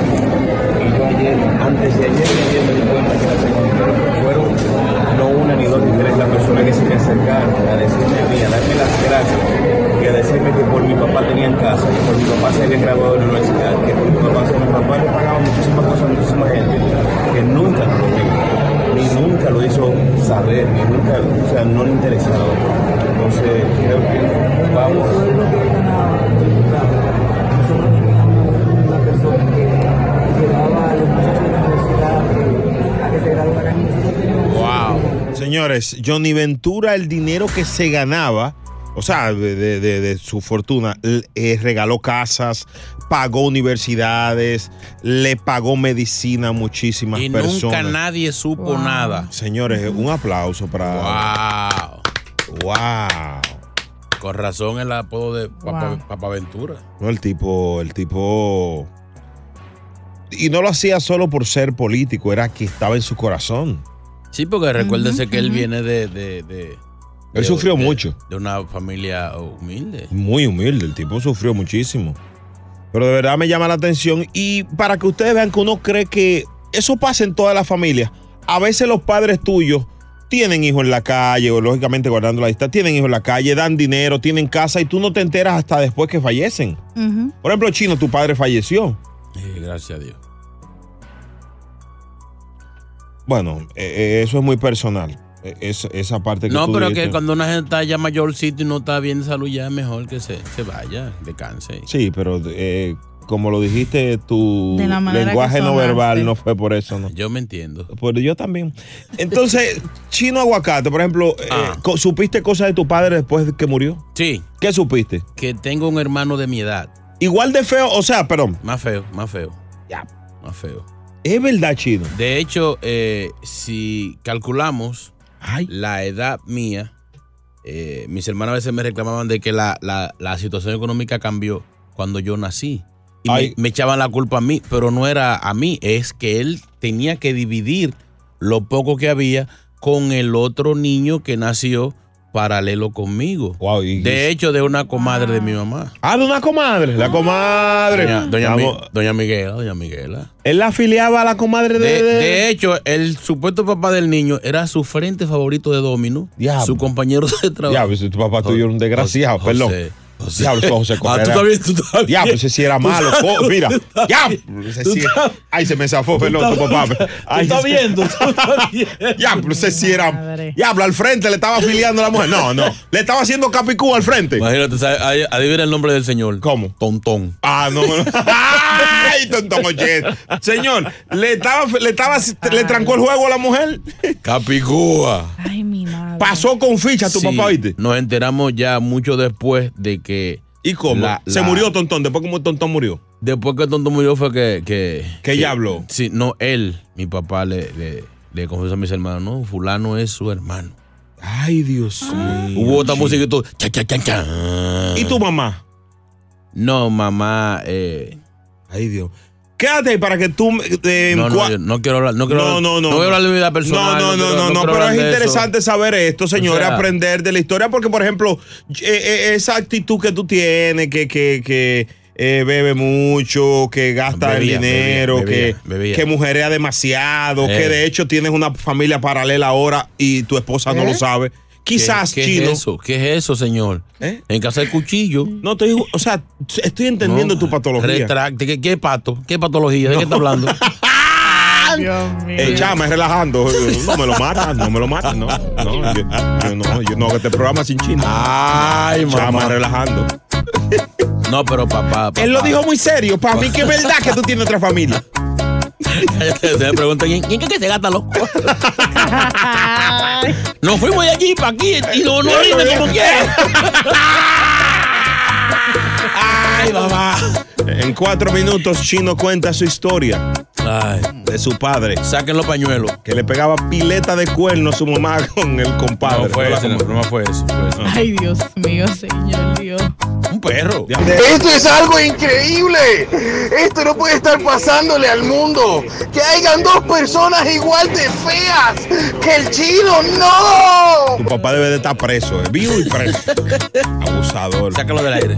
Y yo ayer, antes de ayer, y ayer me personas que se me acercaron a decirme a mí, a darme las gracias y a decirme que por mi papá tenía en casa, que por mi papá se había graduado de la universidad, que por mi papá, mi papá le pagaba muchísimas cosas a muchísima gente, que nunca lo dijo, ni nunca lo hizo saber, ni nunca, o sea, no le interesaba. Entonces, creo que vamos. Señores, Johnny Ventura, el dinero que se ganaba, o sea, de, de- de- de su fortuna, eh, regaló casas, pagó universidades, le pagó medicina a muchísimas Y personas. nunca nadie supo nada. Señores, un aplauso para. Wow. Wow. Con razón el apodo de Papa, Papa Ventura. No, el tipo, el tipo. Y no lo hacía solo por ser político, era que estaba en su corazón. Sí, porque recuérdese que él viene de. de- de- Él de- sufrió de- mucho. De una familia humilde. Muy humilde, el tipo sufrió muchísimo. Pero de verdad me llama la atención. Y para que ustedes vean que uno cree que eso pasa en toda la familia. A veces los padres tuyos tienen hijos en la calle, o lógicamente guardando la lista, tienen hijos en la calle, dan dinero, tienen casa y tú no te enteras hasta después que fallecen. Por ejemplo, Chino, tu padre falleció. Sí, gracias a Dios. Bueno, eh, eh, eso es muy personal. Es- esa parte que No, tú pero que cuando una gente está ya mayorcito y no está bien de salud, ya es mejor que se, se vaya, descanse. Sí, pero eh, como lo dijiste, tu De la manera lenguaje no verbal no fue por eso, ¿no? Yo me entiendo. Pues yo también. Entonces, Chino Aguacate, por ejemplo, eh, Ah. ¿supiste cosas de tu padre después de que murió? Sí. ¿Qué supiste? Que tengo un hermano de mi edad. Igual de feo, o sea, perdón. Más feo, más feo. Ya. Más feo. Es verdad, Chino. De hecho, eh, si calculamos la edad mía, eh, mis hermanas a veces me reclamaban de que la, la- la situación económica cambió cuando yo nací. Y me, me echaban la culpa a mí, pero no era a mí, es que él tenía que dividir lo poco que había con el otro niño que nació paralelo conmigo. de hecho, de una comadre de mi mamá. Ah, de una comadre. La comadre. Doña, doña, Mi- doña Miguela, doña Miguela. Él la afiliaba a la comadre de. De, de- de hecho, el supuesto papá del niño era su frente favorito de Domino. Su compañero de trabajo. Diablo, si tu papá tuyo era un desgraciado, José, perdón. José. Diablo, ese José Ah, Correa tú era- también, tú también. Diablo, ese sí era Tú malo. Mira, tú diablo, ese Tú sí- sabes. Ay, se me zafó, perdón, tu papá. Ay, estás ese- viendo, tú estás viendo. Diablo, ese sí era. Diablo, al frente le estaba afiliando a la mujer. No, no. Le estaba haciendo capicú al frente. Imagínate, adivina el nombre del señor. ¿Cómo? Tontón. Ah, no. no. Ay, tontón, oye. Señor, le estaba, le estaba, le trancó el juego a la mujer. Capicúa. Ay, mi madre. Pasó con ficha tu Sí, papá, ¿viste? Nos enteramos ya mucho después de que. ¿Y cómo? la- Se la- murió Tontón. Después como Tontón murió. Después que Tonto murió fue que... Que, ¿Que ella habló? Sí, no, él, mi papá, le, le, le confesó a mis hermanos, no, fulano es su hermano. Ay, Dios mío. Hubo otra música y todo. cha, cha, cha, cha. ¿Y tu mamá? No, mamá. Eh, Ay, Dios. Quédate ahí para que tú. eh, no, no, yo no quiero hablar. No, quiero no, no, no. voy a hablar de mi vida personal. No, no, no, quiero- no, no, quiero pero es eso. interesante saber esto, señores, O sea- aprender de la historia, porque, por ejemplo, eh, eh, esa actitud que tú tienes, que, que, que eh, bebe mucho, que gasta Bebía, el dinero, bebía, que, bebía, bebía. que mujerea demasiado, Eh. que de hecho tienes una familia paralela ahora y tu esposa no lo sabe. Quizás, ¿Qué, qué chino. es eso? ¿Qué es eso, señor? ¿Eh? En casa de cuchillo. No, estoy, o sea, estoy entendiendo tu patología. Retracte. ¿Qué, qué pato? ¿Qué patología? ¿De qué está hablando? Dios mío. Eh, chama, es relajando. No me lo matas, no me lo matas, no. No, yo, yo no, yo no este programa sin chino. Ay, Chama, mamá. relajando. No, pero papá. papá. Él lo dijo muy serio. Para mí que es verdad que tú tienes otra familia. Se me preguntan, ¿y en qué que se gasta loco? Nos fuimos de aquí para aquí y no, no rinde como quiera. Ay, mamá. En cuatro minutos, Chino cuenta su historia de su padre. Saquen los pañuelos. Que le pegaba pileta de cuerno a su mamá con el compadre. No fue eso, no, no fue eso. Fue eso. Ay, Dios mío, señor Dios. Un perro. Esto es algo increíble. Esto no puede estar pasándole al mundo. Que hayan dos personas igual de feas que el chino. ¡No! Tu papá debe de estar preso, eh, vivo y preso. Abusador. Sácalo del aire.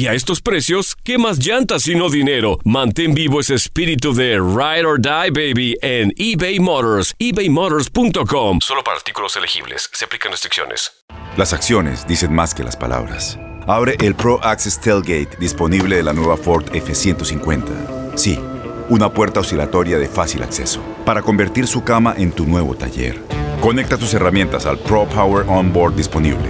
A estos precios, ¿qué más llantas sino dinero? Mantén vivo ese espíritu de Ride or Die, baby, en eBay Motors, ebaymotors.com. Solo para artículos elegibles. Se aplican restricciones. Las acciones dicen más que las palabras. Abre el Pro Access Tailgate disponible de la nueva Ford F-150. Sí, una puerta oscilatoria de fácil acceso para convertir su cama en tu nuevo taller. Conecta tus herramientas al Pro Power Onboard disponible.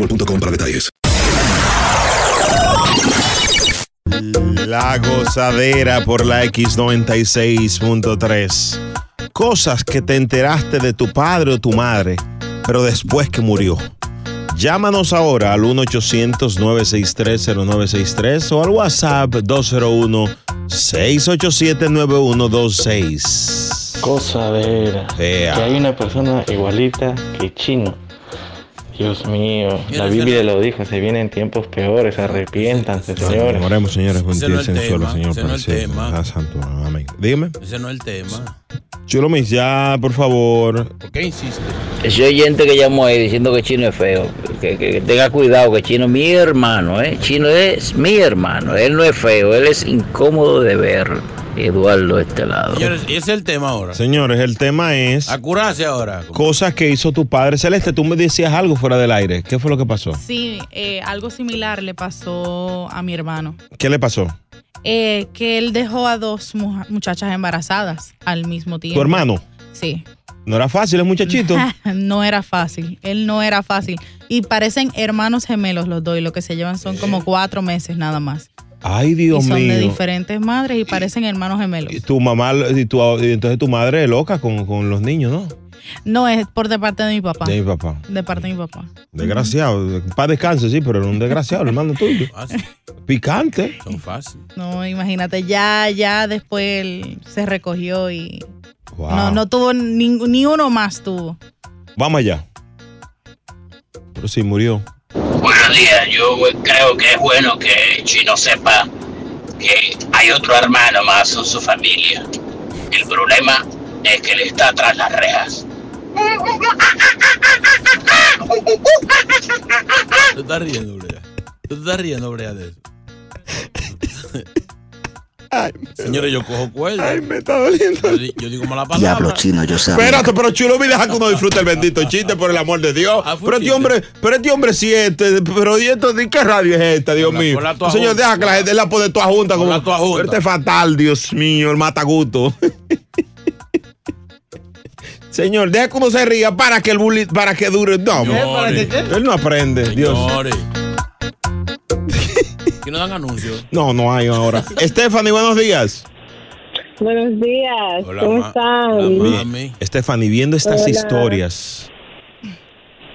boostmobile.com para detalles. La gozadera por la X96.3. Cosas que te enteraste de tu padre o tu madre, pero después que murió. Llámanos ahora al 1-800-963-0963 o al WhatsApp 201-687-9126. Cosadera. Fea. Que hay una persona igualita que Chino. Dios mío, la Biblia lo dijo, se vienen tiempos peores, arrepiéntanse, señores. Oremos, señores, es el suelo, tema, Señor. ese no es el tema. Santo, amén. Dígame. Ese no es el tema. Chulo Mix, ya, por favor. ¿Por qué insiste? Ese oyente que llamó ahí diciendo que Chino es feo, que, que- que tenga cuidado, que Chino es mi hermano, ¿eh? Chino es mi hermano, él no es feo, él es incómodo de ver. Eduardo de este lado. Señores, y ese es el tema ahora. Señores, el tema es A curarse ahora. cosas que hizo tu padre. Celeste, tú me decías algo fuera del aire. ¿Qué fue lo que pasó? Sí, eh, algo similar le pasó a mi hermano. ¿Qué le pasó? Eh, que él dejó a dos mu- muchachas embarazadas al mismo tiempo. ¿Tu hermano? Sí. No era fácil, el muchachito. no era fácil. Él no era fácil. Y parecen hermanos gemelos los dos. Y lo que se llevan son como cuatro meses nada más. Ay, Dios y son de diferentes madres y parecen hermanos gemelos. Tu mamá, y, tu, y entonces tu madre es loca con, con los niños, ¿no? No, es por de parte de mi papá. De mi papá. De parte de mi papá. Desgraciado. Para descanse, sí, pero era un desgraciado, el hermano tuyo. Picante. Son fáciles. No, imagínate, ya, ya después él se recogió y Wow. no, no tuvo ni, ni uno más tuvo. Vamos allá. Pero sí, murió. Buenos días, yo creo que es bueno que Chino sepa que hay otro hermano más en su familia. El problema es que él está tras las rejas. Tú estás riendo, Brea. Te estás riendo, Brea, de eso. Señores, yo cojo cuerda. Ay, me está doliendo. Yo, di- yo digo mala palabra. chino, yo Espérate, pero chulo, me deja que uno disfrute el bendito chiste, por el amor de Dios. Pero este hombre, pero este hombre sí, este, pero ¿y esto, ¿de qué radio es esta, Dios mío? Señor, deja que la gente la pone toda junta. Como, Ponla toda junta. Pero este es fatal, Dios mío, el matagusto. Señor, deja que uno se ría para que el bullying, para que dure. No, Señores. él no aprende, Dios. Aquí no dan anuncios. No, no hay ahora. Stephanie, buenos días. Buenos días, Hola, ¿cómo están? Stephanie, viendo estas Hola. historias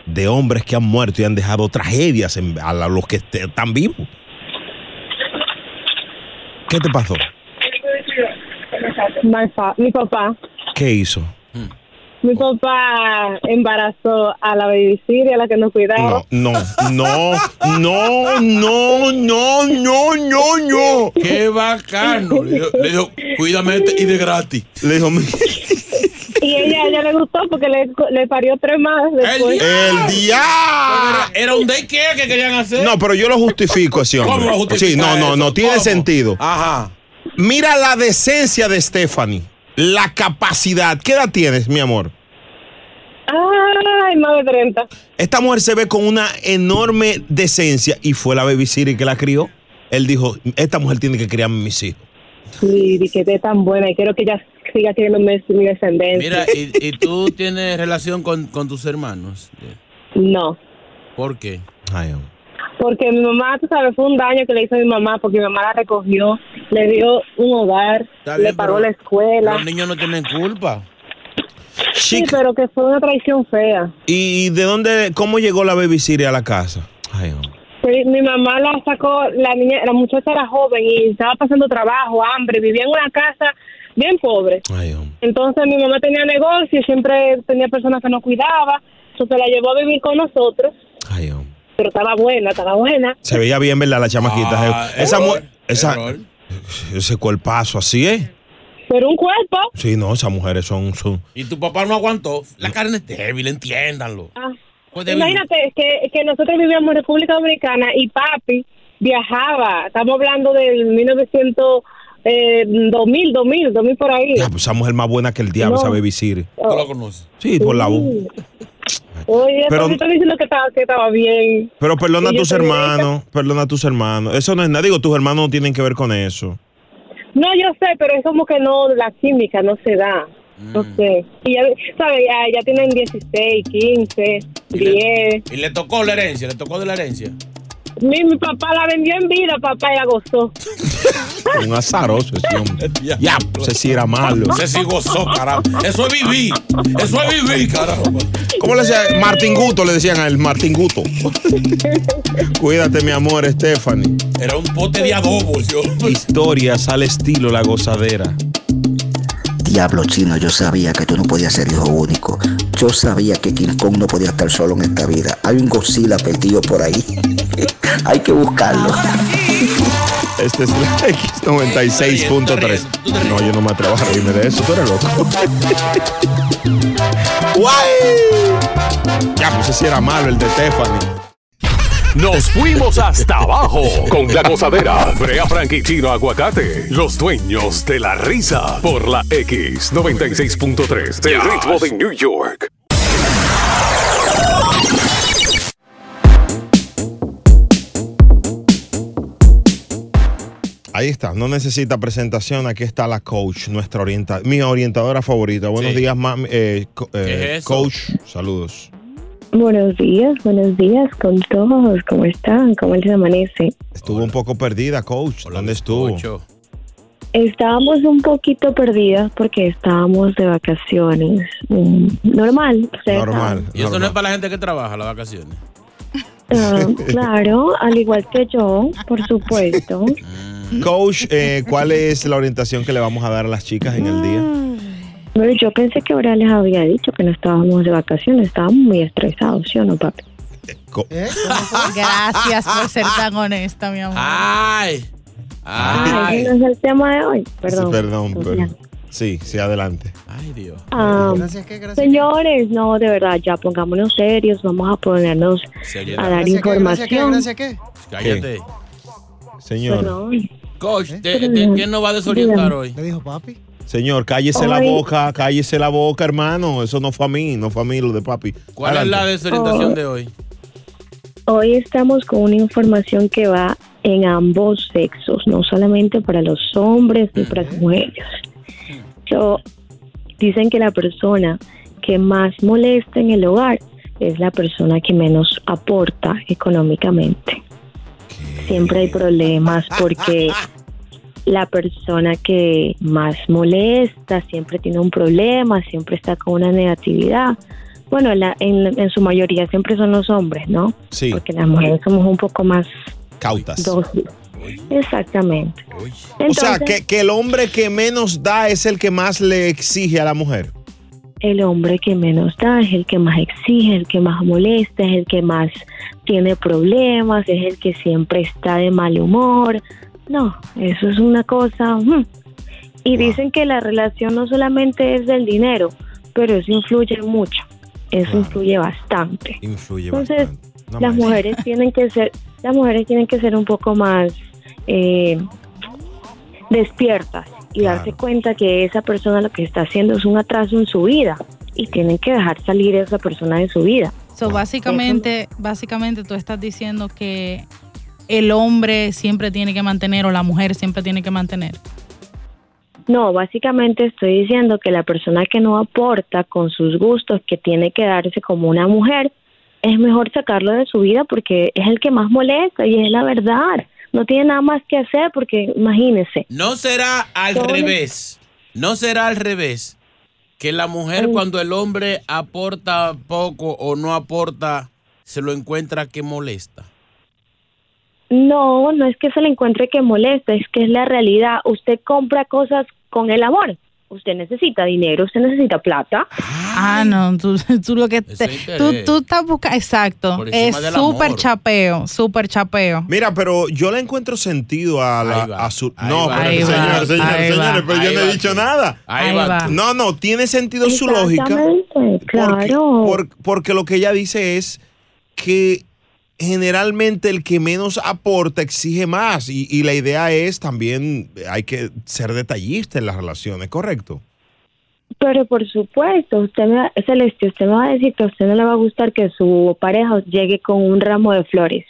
de hombres que han muerto y han dejado tragedias en- a los que est- están vivos. ¿Qué te pasó? My fa- mi papá, ¿Qué hizo? Mi papá embarazó a la babysitter, a la que nos cuidaba. No, no, no, no, no, no, no, no, no. Qué bacano. Le dijo, le dijo, cuídame este y de gratis. Le dijo, Y ella, a ella le gustó porque le, le parió tres más después. El diablo. Era un daycare que querían hacer. No, pero yo lo justifico ese hombre. ¿Cómo lo justifica Sí, no, no, no, tiene ¿Cómo? sentido. Ajá. Mira la decencia de Stephanie. La capacidad. ¿Qué edad tienes, mi amor? Ay, más de 30. Esta mujer se ve con una enorme decencia y fue la babysitter que la crió. Él dijo, esta mujer tiene que criar a mis hijos. Sí, que esté tan buena y quiero que ella siga teniendo mi, mi descendencia. Mira, ¿y, y tú tienes relación con, con tus hermanos? No, ¿Por qué? Porque mi mamá, tú sabes, fue un daño que le hizo a mi mamá porque mi mamá la recogió, le dio un hogar, le pagó pero la escuela. Los niños no tienen culpa. Sí, pero que fue una traición fea. ¿Y de dónde, cómo llegó la babysitter a la casa? Ay. Sí, Mi mamá la sacó, la niña, la muchacha era joven y estaba pasando trabajo, hambre, vivía en una casa bien pobre. Entonces mi mamá tenía negocio siempre tenía personas que nos cuidaba, entonces la llevó a vivir con nosotros. Pero estaba buena, estaba buena. Se veía bien, ¿verdad? La chamaquita. Ah, esa error, mujer, esa, ese cuerpazo, así es. Pero un cuerpo. Sí, no, esas mujeres son, son. Y tu papá no aguantó. La carne es débil, entiéndanlo. Ah. Imagínate que, que nosotros vivíamos en República Dominicana y papi viajaba. Estamos hablando del 1900, eh, 2000, 2000, 2000 por ahí. Ya, pues esa mujer más buena que el diablo, No. esa babysitter. Oh. ¿Tú la conoces? Sí, por la voz. Oye, Pero- estoy diciendo que estaba, que estaba bien. Pero perdona a Y tus hermanos, perdona a tus hermanos. Eso no es nada. Digo, tus hermanos no tienen que ver con eso. No, yo sé, pero es como que no, la química no se da. No Mm. sé. Y ya, ¿sabes? Ya, ya tienen 16, 15, 10. Y le tocó la herencia, le tocó de la herencia. Mi, mi papá la vendió en vida, papá, y la gozó. Un azaroso ese hombre. Ya, ese sí era malo. Ese sí gozó, carajo. Eso es vivir. Eso es vivir, carajo. ¿Cómo le decían? Martín Guto le decían a él, Martín Guto. Cuídate, mi amor, Stephanie. Era un pote de adobo, yo. Historias al estilo La Gozadera. Diablo chino, yo sabía que tú no podías ser hijo único. Yo sabía que King Kong no podía estar solo en esta vida. Hay un Godzilla perdido por ahí. Hay que buscarlo. Este es la X96.3. No, yo no me atrevo a reírme de eso. Tú eres loco. ¡Guay! Ya, pues ese era malo, el de Stephanie. Nos fuimos hasta abajo con la gozadera. Brea Frank y Chino Aguacate, los dueños de la risa. Por la X96.3, el ritmo de New York. Ahí está, no necesita presentación. Aquí está la coach, nuestra orienta, mi orientadora favorita. Buenos Sí. días, mami, eh, co- eh, coach. Saludos. Buenos días, buenos días con todos. ¿Cómo están? ¿Cómo les amanece? Estuvo un poco perdida, coach. ¿Dónde estuvo? Estábamos un poquito perdidas porque estábamos de vacaciones. Mm, Normal. ustedes saben. Y eso no es para la gente que trabaja las vacaciones. Ah, claro, al igual que yo, por supuesto. Coach, eh, ¿cuál es la orientación que le vamos a dar a las chicas en el día? Pero yo pensé que ahora les había dicho que no estábamos de vacaciones, estábamos muy estresados, ¿sí o no, papi? Gracias por ser tan honesta, mi amor. Ay. Ay, ese no es el tema de hoy. Perdón. Sí, perdón, pero- sí, sí, adelante. Ay, Dios. Ah, señores, no, de verdad, ya pongámonos serios, vamos a ponernos a dar información. Cállate. Señor, Perdón. Coach, ¿de, de qué nos va a desorientar hoy? ¿Le dijo papi? señor, cállese la boca, cállese la boca, hermano. Eso no fue a mí, no fue a mí lo de papi. ¿Cuál es la desorientación de hoy? Hoy estamos con una información que va en ambos sexos, no solamente para los hombres ni para las mujeres. So, dicen que la persona que más molesta en el hogar es la persona que menos aporta económicamente. Siempre hay problemas porque la persona que más molesta siempre tiene un problema, siempre está con una negatividad. Bueno, en, la- en- en su mayoría siempre son los hombres, ¿no? Sí. Porque las mujeres somos un poco más Cautas. dóciles. Exactamente. o sea, que, que el hombre que menos da es el que más le exige a la mujer. El hombre que menos da es el que más exige, el que más molesta, es el que más tiene problemas, es el que siempre está de mal humor. No, eso es una cosa. mm. Y dicen que la relación no solamente es del dinero, pero eso influye mucho. Eso influye bastante. Influye Entonces, las mujeres tienen que ser, las mujeres tienen que ser un poco más eh, despiertas y darse cuenta que esa persona lo que está haciendo es un atraso en su vida y tienen que dejar salir a esa persona de su vida. So, básicamente, básicamente tú estás diciendo que el hombre siempre tiene que mantener o la mujer siempre tiene que mantener. No, básicamente estoy diciendo que la persona que no aporta con sus gustos, que tiene que darse como una mujer, es mejor sacarlo de su vida porque es el que más molesta y es la verdad. No tiene nada más que hacer porque imagínese. No será al Todo- revés. No será al revés. Que la mujer cuando el hombre aporta poco o no aporta, se lo encuentra que molesta. No, no es que se le encuentre que molesta, es que es la realidad. Usted compra cosas con el amor. Usted necesita dinero, usted necesita plata. Ah, no, tú, tú lo que te- tú, tú estás buscando, exacto, es súper chapeo, súper chapeo. Mira, pero yo le encuentro sentido a la a su. no, va. pero Ahí señores, señores, ahí señores, pero yo ahí no he dicho nada. Ahí Ahí va. va. No, no, tiene sentido su lógica. Porque, claro. por- porque lo que ella dice es que generalmente el que menos aporta exige más y, y la idea es también hay que ser detallista en las relaciones, ¿correcto? Pero por supuesto, usted me, Celeste, usted me va a decir que a usted no le va a gustar que su pareja llegue con un ramo de flores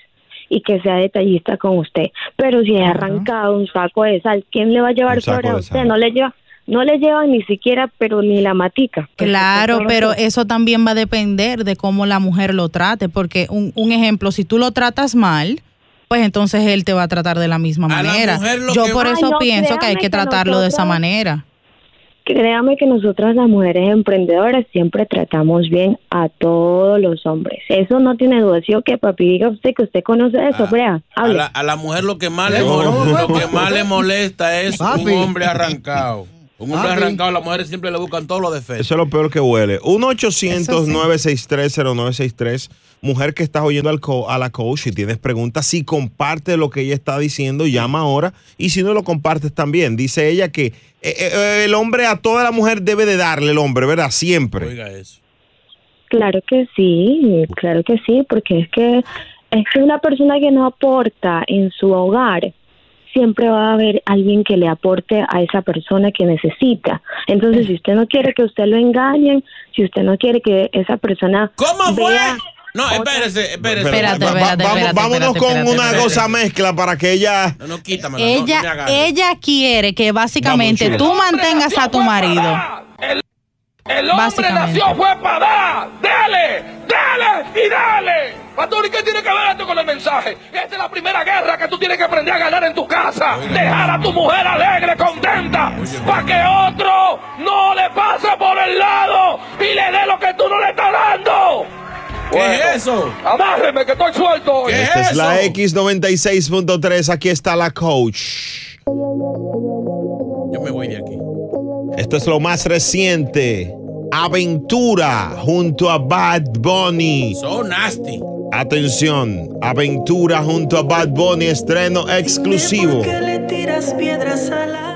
y que sea detallista con usted. Pero si es arrancado un saco de sal, ¿quién le va a llevar flores a usted? No le lleva, no le llevan ni siquiera, pero ni la matica. Claro, pero eso también va a depender de cómo la mujer lo trate, porque un, un ejemplo, si tú lo tratas mal, pues entonces él te va a tratar de la misma A manera. Yo que- por eso no, pienso que hay que que tratarlo de esa manera. Créame que nosotras las mujeres emprendedoras siempre tratamos bien a todos los hombres. Eso no tiene duda. ¿Sí o qué, papi? Diga usted que usted conoce eso, Brea. A Hable. la, a la mujer lo que más le, No. mol- lo que más le molesta es Papi. un hombre arrancado. Un hombre Papi. arrancado, las mujeres siempre le buscan todos los defectos. Eso es lo peor que huele. 1-800-963-0963. Mujer que estás oyendo al co- a la coach, si tienes preguntas, si comparte lo que ella está diciendo, llama ahora. Y si no lo compartes también. Dice ella que eh, eh, el hombre a toda la mujer debe de darle el hombre, ¿verdad? Siempre. Oiga eso. Claro que sí, claro que sí, porque es que es que una persona que no aporta en su hogar siempre va a haber alguien que le aporte a esa persona que necesita. Entonces, si usted no quiere que usted lo engañen, si usted no quiere que esa persona ¿Cómo fue? vea No, espérese, espérese. Espérate, vámonos con una cosa mezcla para que ella. No, no, quítamela. Ella, ella quiere que básicamente Vamos, tú mantengas a tu marido. El hombre nació fue para dar. Dale, dale y dale. Pastor, ¿y qué tiene que ver esto con el mensaje? Esta es la primera guerra que tú tienes que aprender a ganar en tu casa. Dejar a tu mujer alegre, contenta, para que otro no le pase por el lado y le dé lo que tú no le estás dando. ¿Qué es eso? Amárreme que estoy suelto. hoy. Esta es la X96.3. Aquí está la coach. Yo me voy de aquí. Esto es lo más reciente. Aventura junto a Bad Bunny. So nasty. Atención, Aventura junto a Bad Bunny, estreno exclusivo. le tiras piedras a la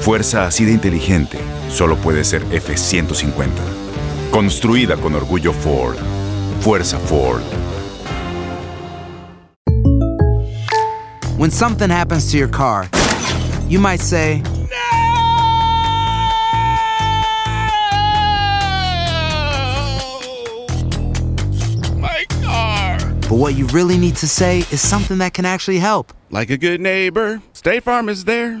Fuerza así de inteligente solo puede ser F150. Construida con orgullo Ford. Fuerza Ford. When something happens to your car, you might say, My car. but what you really need to say is something that can actually help. Like a good neighbor, State Farm is there.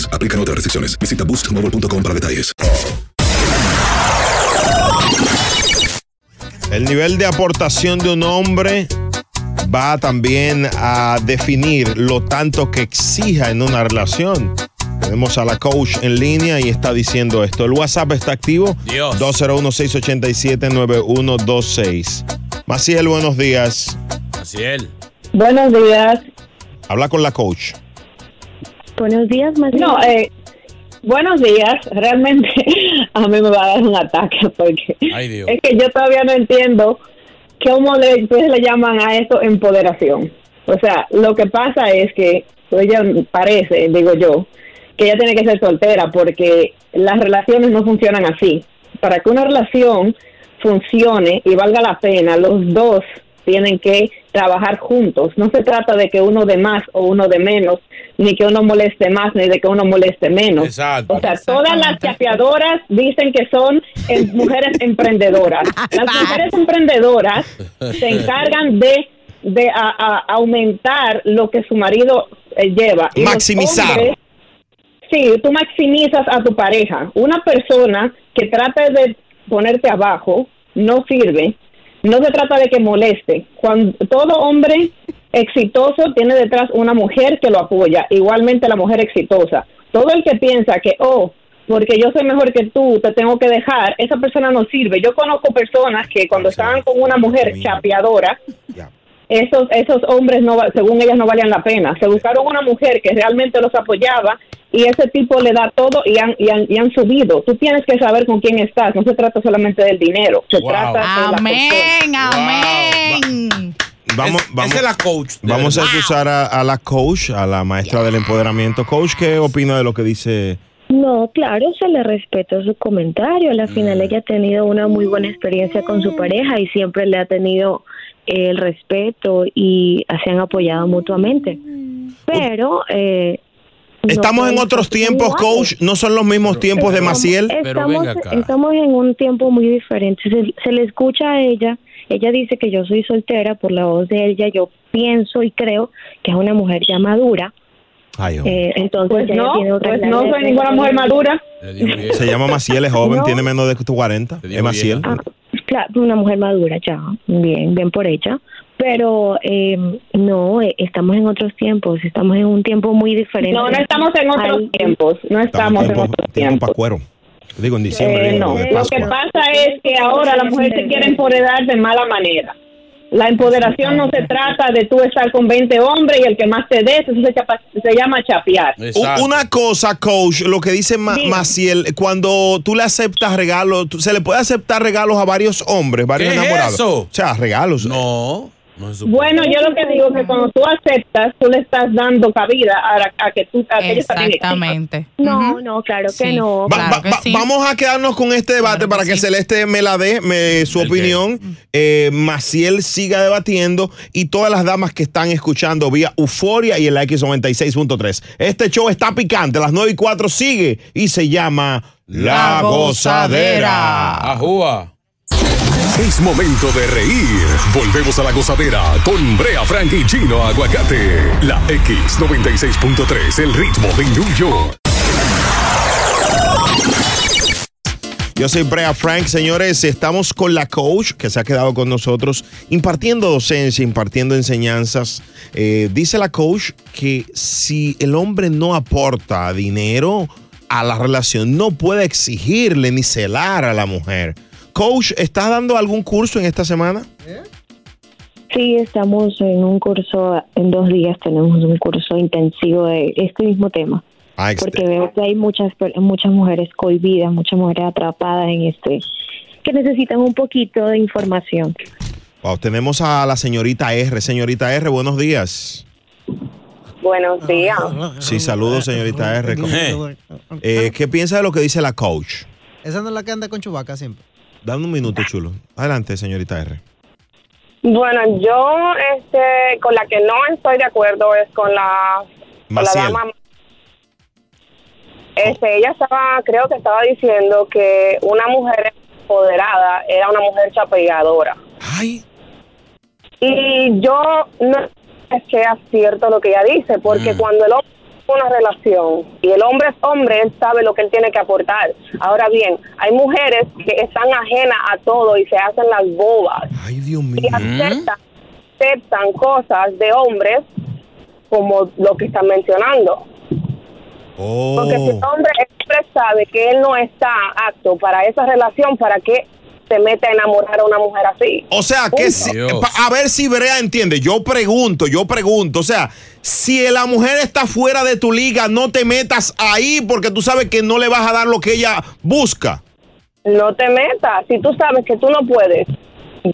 Aplican otras restricciones. Visita boostmobile.com para detalles. El nivel de aportación de un hombre va también a definir lo tanto que exija en una relación. Tenemos a la coach en línea y está diciendo esto. El WhatsApp está activo. Dios. 201-687-9126. Maciel, buenos días. Maciel. Buenos días. Habla con la coach. Buenos días, Maciel. No, eh, buenos días. Realmente a mí me va a dar un ataque porque Ay, Dios. es que yo todavía no entiendo cómo le, ustedes le llaman a eso empoderación. O sea, lo que pasa es que ella parece, digo yo, que ella tiene que ser soltera porque las relaciones no funcionan así. Para que una relación funcione y valga la pena, los dos tienen que trabajar juntos. No se trata de que uno de más o uno de menos, ni que uno moleste más, ni de que uno moleste menos. Exacto. O sea, todas las chapeadoras dicen que son eh, mujeres emprendedoras. Las mujeres emprendedoras se encargan de, de a- a- aumentar lo que su marido eh, lleva. Y Maximizar. hombres- Sí, tú maximizas a tu pareja. Una persona que trate de ponerte abajo no sirve. No se trata de que moleste. Cuando todo hombre exitoso tiene detrás una mujer que lo apoya. Igualmente la mujer exitosa. Todo el que piensa que, oh, porque yo soy mejor que tú, te tengo que dejar, esa persona no sirve. Yo conozco personas que cuando estaban con una mujer chapeadora, esos, esos hombres, no, según ellas, no valían la pena. Se buscaron una mujer que realmente los apoyaba y ese tipo le da todo y han, y han, y han subido. Tú tienes que saber con quién estás. No se trata solamente del dinero. Se trata de la Amén, amén. Vamos, vamos, es la coach. Vamos a escuchar a, a la coach, a la maestra del empoderamiento. Coach, ¿qué opina de lo que dice? No, claro, se le respetó su comentario. A la Mm. final ella ha tenido una muy buena experiencia con su pareja y siempre le ha tenido el respeto y se han apoyado mutuamente. Pero eh, no Estamos en otros tiempos, iguales. coach. No son los mismos tiempos de Estamos- Maciel. Estamos, estamos en un tiempo muy diferente. Se, se le escucha a ella. Ella dice que yo soy soltera por la voz de ella. Yo pienso y creo que es una mujer ya madura. Eh, entonces Pues no, tiene otra pues no soy ninguna mujer madura. Se llama Maciel, es joven, No. tiene menos de 40. Es Maciel. Ah, claro, una mujer madura ya, bien, bien por ella. Pero eh, no, eh, estamos en otros tiempos, estamos en un tiempo muy diferente. No, no estamos en otros Hay- tiempos. No estamos en tiempo, otros tiempo tiempos. para cuero. Digo, en diciembre, Eh, digo, no, de lo que pasa es que ahora la mujer se quiere empoderar de mala manera. La empoderación no se trata de tú estar con 20 hombres y el que más te dé, eso se, chapa- se llama chapear. Una cosa, coach, lo que dice Ma- Maciel, cuando tú le aceptas regalos, tú- se le puede aceptar regalos a varios hombres, varios ¿Qué es enamorados. eso? O sea, regalos. No, Bueno, yo lo que digo es que cuando tú aceptas, tú le estás dando cabida a, a que tú a que Exactamente. No, no, claro que Sí. no. Va- va- va- Vamos a quedarnos con este debate para que, Celeste me la dé, me- su opinión. Eh, Maciel siga debatiendo y todas las damas que están escuchando vía Euforia y el X96.3. Este show está picante, las 9 y 4 sigue y se llama La, La Gozadera. Ajúa. Es momento de reír. Volvemos a la gozadera con Brea Frank y Chino Aguacate. La X96.3, el ritmo de New York. Yo soy Brea Frank, señores. Estamos con la coach que se ha quedado con nosotros impartiendo docencia, impartiendo enseñanzas. Eh, dice la coach que si el hombre no aporta dinero a la relación, no puede exigirle ni celar a la mujer. Coach, ¿estás dando algún curso en esta semana? Sí, estamos en un curso, en dos días tenemos un curso intensivo de este mismo tema. Ah, porque veo que hay muchas muchas mujeres cohibidas, muchas mujeres atrapadas en este, que necesitan un poquito de información. Wow, tenemos a la señorita R. Señorita R, buenos días. Buenos días. Sí, saludos, señorita R. Eh, ¿Qué piensa de lo que dice la coach? Esa no es la que anda con Chubaca siempre. Dame un minuto, chulo. Adelante, señorita R. Bueno, yo este, con la que no estoy de acuerdo es con la, con la dama. Este, ella estaba, creo que estaba diciendo que una mujer empoderada era una mujer chapeadora. Ay. Y yo no es que es cierto lo que ella dice, porque cuando el hombre una relación y el hombre es hombre, él sabe lo que él tiene que aportar. Ahora bien, hay mujeres que están ajenas a todo y se hacen las bobas. Ay, Dios mío. y aceptan, aceptan cosas de hombres como lo que están mencionando. Oh. Porque si el hombre, el hombre sabe que él no está apto para esa relación, ¿para qué se mete a enamorar a una mujer así? O sea, que si- a ver si Brea entiende. Yo pregunto, yo pregunto. O sea, si la mujer está fuera de tu liga, no te metas ahí porque tú sabes que no le vas a dar lo que ella busca. No te metas. Si tú sabes que tú no puedes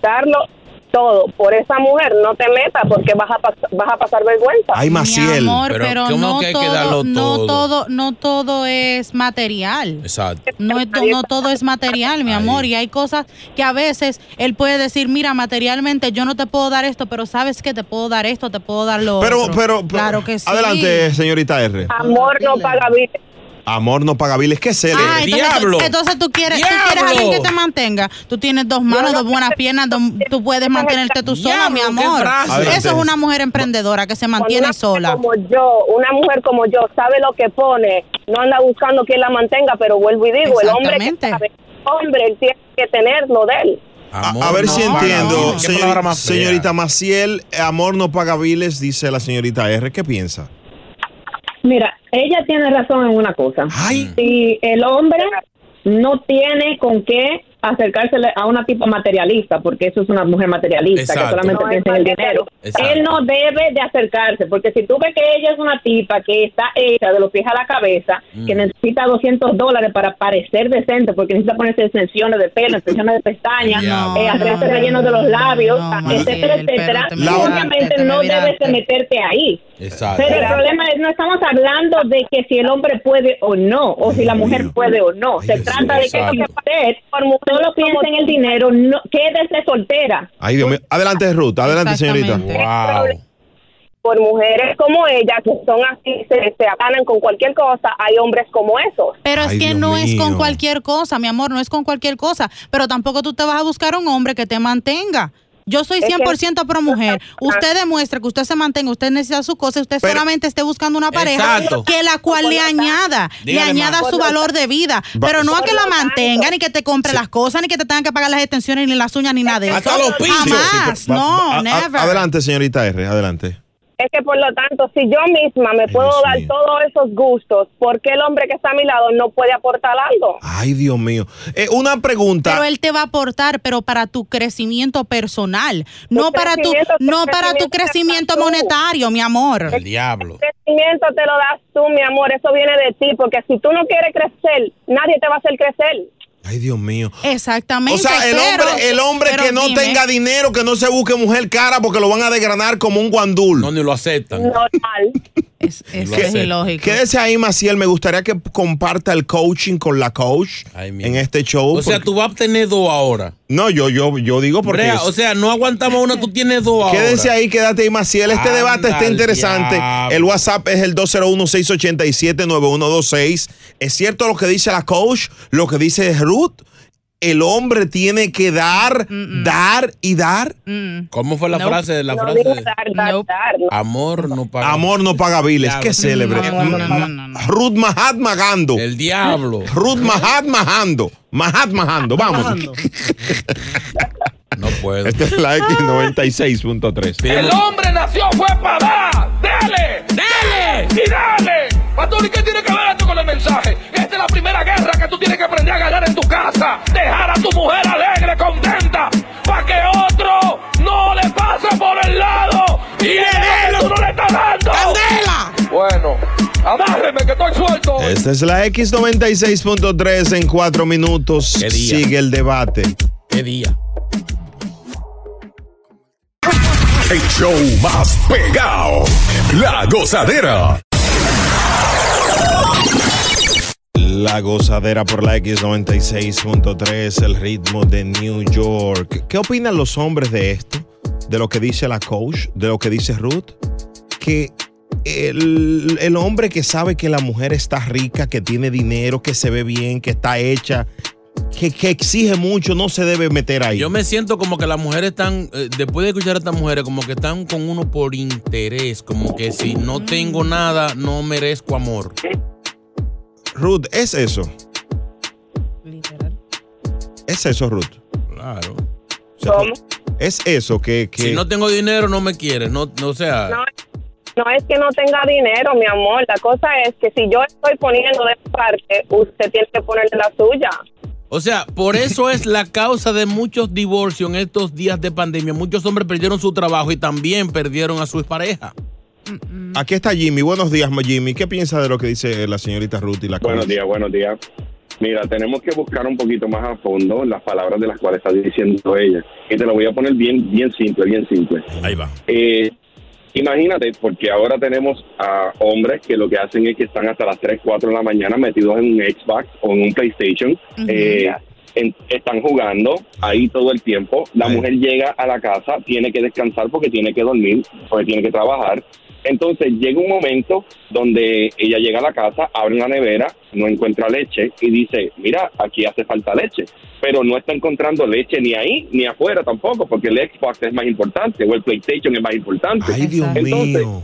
darlo todo por esa mujer, no te metas porque vas a, pas- vas a pasar vergüenza. Ay, Maciel. Mi amor, pero, no, todo, no todo, no todo es material. Exacto. No, es no todo es material, mi amor, y hay cosas que a veces él puede decir, mira, materialmente yo no te puedo dar esto, pero sabes que te puedo dar esto, te puedo dar lo Pero, otro. pero, pero- claro que sí. Adelante, señorita R. Amor no paga vida. Amor no paga biles. ¿Qué es él? Ah, entonces, tú- entonces tú quieres, tú quieres a alguien que te mantenga. Tú tienes dos manos, dos buenas piernas, dos- tú puedes mantenerte tú sola, mi Diablo, amor. Eso es una mujer emprendedora que se mantiene una sola. Como yo, una mujer como yo, sabe lo que pone, no anda buscando quien la mantenga, pero vuelvo y digo, el hombre que sabe, hombre, él tiene que tenerlo de él. A, a ver si no entiendo. Señor- más señorita Maciel, amor no paga biles, dice la señorita R. ¿Qué piensa? Mira, ella tiene razón en una cosa. Si el hombre no tiene con qué acercársele a una tipa materialista, porque eso es una mujer materialista Exacto. que solamente No, piensa en el dinero. Exacto. Él no debe de acercarse, porque si tú ves que ella es una tipa que está hecha de los pies a la cabeza, que Mm. necesita 200 dólares para parecer decente, porque necesita ponerse extensiones de pelo, extensiones de pestañas, No, eh, hacerse relleno de los labios, etcétera, etcétera, obviamente no debes de meterte ahí. Exacto. Pero el problema es, no estamos hablando de que si el hombre puede o no, o si la mujer puede o no. Se trata de que usted solo piensa en el dinero, no, quédese soltera. Ay, Dios mío. Adelante, Ruth. Adelante, señorita. Por mujeres como ella, que son así, se, se apanan con cualquier cosa, hay hombres como esos. Pero es Ay, que Dios no es con cualquier cosa, mi amor, no es con cualquier cosa. Pero tampoco tú te vas a buscar un hombre que te mantenga. Yo soy Es que- 100% pro mujer. Usted demuestra que usted se mantenga, usted necesita su cosa, usted solamente esté buscando una pareja Exacto. que la cual le añada, le añada más. su valor de vida. Va- Pero no a que la mantenga, ni que te compre las cosas, ni que te tengan que pagar las extensiones, ni las uñas, ni nada de eso. Hasta los pinchos. Jamás, no, never. Adelante, señorita R. Adelante. Es que por lo tanto, si yo misma me puedo dar todos esos gustos, ¿por qué el hombre que está a mi lado no puede aportar algo? Ay, Dios mío. Eh, una pregunta. Pero él te va a aportar, pero para tu crecimiento personal, no para tu, no para tu crecimiento monetario, mi amor. El diablo. crecimiento te lo das tú, mi amor, eso viene de ti, porque si tú no quieres crecer, nadie te va a hacer crecer. Ay, Dios mío. Exactamente. O sea, el pero- hombre, el hombre que no dime. tenga dinero, que no se busque mujer cara porque lo van a desgranar como un guandul. No, ni lo aceptan. Normal. Es, Eso ¿Qué- es ilógico. Quédese ahí, Maciel. Me gustaría que comparta el coaching con la coach en este show. O sea, tú vas a tener dos ahora. No, yo, yo, yo digo porque. Brea, es- o sea, no aguantamos una, tú tienes dos ahora. Quédese ahí, quédate ahí, Maciel. Este Anda debate está interesante. diablo. El WhatsApp es el 201-687-9126. ¿Es cierto lo que dice la coach? ¿Lo que dice Ruth? El hombre tiene que dar, dar y dar. ¿Cómo fue la Nope. frase? La No frase digo dar, dar. Amor no paga. Amor no paga biles. Qué célebre. No, no, no, no, Ruth Mahatma Gando. El diablo. Ruth Mahatma Gando. Mahatma Gando. Vamos. No puedo. Esta es la X96.3. El hombre nació fue para dar. ¡Dale! ¡Dale! ¡Y dale! Pastor, ¿y qué tiene que la guerra que tú tienes que aprender a ganar en tu casa. Dejar a tu mujer alegre, contenta, para que otro no le pase por el lado. Y el tú no le estás dando. ¡Candela! Bueno, amárreme que estoy suelto. Esta es la X96.3 en cuatro minutos. ¿Qué día? Sigue el debate. ¿Qué día? El show más pegado. La gozadera. La gozadera por la X96.3, el ritmo de New York. ¿Qué opinan los hombres de esto? De lo que dice la coach, de lo que dice Ruth. Que el, el hombre que sabe que la mujer está rica, que tiene dinero, que se ve bien, que está hecha, que, que exige mucho, no se debe meter ahí. Yo me siento como que las mujeres están, eh, después de escuchar a estas mujeres, como que están con uno por interés, como que si no tengo nada, no merezco amor. Ruth, ¿es eso? ¿Es eso, Ruth? Claro. ¿Es eso que... que Si no tengo dinero, no me quieres. No, no o sea, No, no es que no tenga dinero, mi amor. La cosa es que si yo estoy poniendo de parte, usted tiene que poner de la suya. o sea, por eso es la causa de muchos divorcios en estos días de pandemia. Muchos hombres perdieron su trabajo y también perdieron a sus parejas. Aquí está Jimmy. Buenos días, Jimmy. ¿Qué piensa de lo que dice la señorita Ruth y la Buenos días, buenos días. Mira, tenemos que buscar un poquito más a fondo las palabras de las cuales está diciendo ella. Y te lo voy a poner bien, bien simple, bien simple. Ahí va. Eh, imagínate, porque ahora tenemos a hombres que lo que hacen es que están hasta las 3, 4 de la mañana metidos en un Xbox o en un PlayStation. Eh, en- están jugando ahí todo el tiempo. La mujer llega a la casa, tiene que descansar porque tiene que dormir, porque tiene que trabajar. Entonces llega un momento donde ella llega a la casa, abre la nevera, no encuentra leche y dice, mira, aquí hace falta leche. Pero no está encontrando leche ni ahí ni afuera tampoco, porque el Xbox es más importante o el PlayStation es más importante. Ay, Dios Entonces, mío.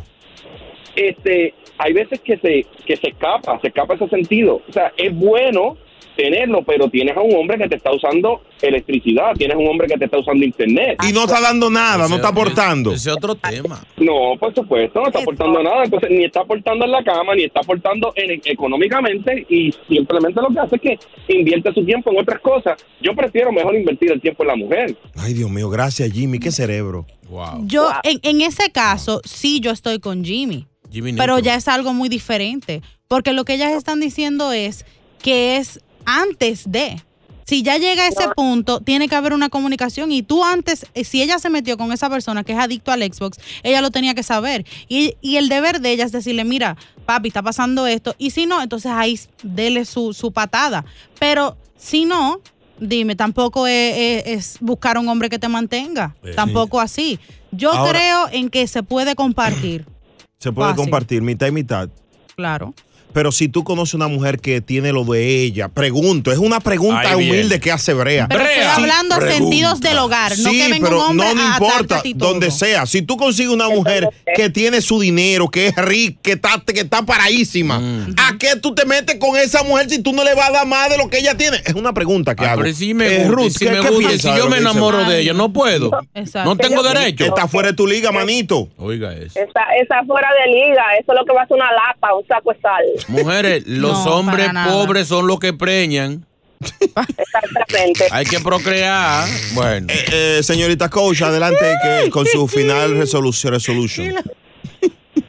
este, hay veces que se, que se escapa, se escapa ese sentido. O sea, es bueno tenerlo, pero tienes a un hombre que te está usando electricidad, tienes a un hombre que te está usando internet. Y no está dando nada, no está aportando. Ese es otro tema. No, por supuesto, no está aportando nada. Entonces, ni está aportando en la cama, ni está aportando en- económicamente, y simplemente lo que hace es que invierte su tiempo en otras cosas. Yo prefiero mejor invertir el tiempo en la mujer. Ay, Dios mío, gracias, Jimmy. Qué cerebro. Yo, en, en ese caso, sí, yo estoy con Jimmy. Jimmy Pero ya es algo muy diferente. Porque lo que ellas están diciendo es que es antes de. Si ya llega a ese punto, tiene que haber una comunicación. Y tú antes, eh, si ella se metió con esa persona que es adicto al Xbox, ella lo tenía que saber. Y, y el deber de ella es decirle, mira, papi, está pasando esto. Y si no, entonces ahí dele su, su patada. Pero si no, dime, tampoco es, es- es buscar un hombre que te mantenga. Sí. Tampoco así. Yo Ahora- creo en que se puede compartir. Se puede Fácil. compartir mitad y mitad. Claro. Pero si tú conoces una mujer que tiene lo de ella, pregunto, es una pregunta Ahí viene. humilde que hace Brea. Pero estoy hablando Pregunta. sentidos del hogar, no que venga pero un hombre no, no a importa, a donde sea. Si tú consigues una mujer que tiene su dinero, que es rica, que está, que está paradísima, Mm. ¿a qué tú te metes con esa mujer si tú no le vas a dar más de lo que ella tiene? Es una pregunta que Ah, hago. pero si me Eh, Ruth, si ¿qué- me qué gusta, si yo me enamoro Brea? de ella, no puedo. Exacto. No tengo derecho. Está fuera de tu liga, manito. Oiga eso. Está, está fuera de liga. Eso es lo que va a ser una lapa, un saco de sal. Mujeres, los No, hombres pobres son los que preñan. Exactamente. Hay que procrear. Bueno. Eh, señorita coach, adelante que, con su final resolución. resolution.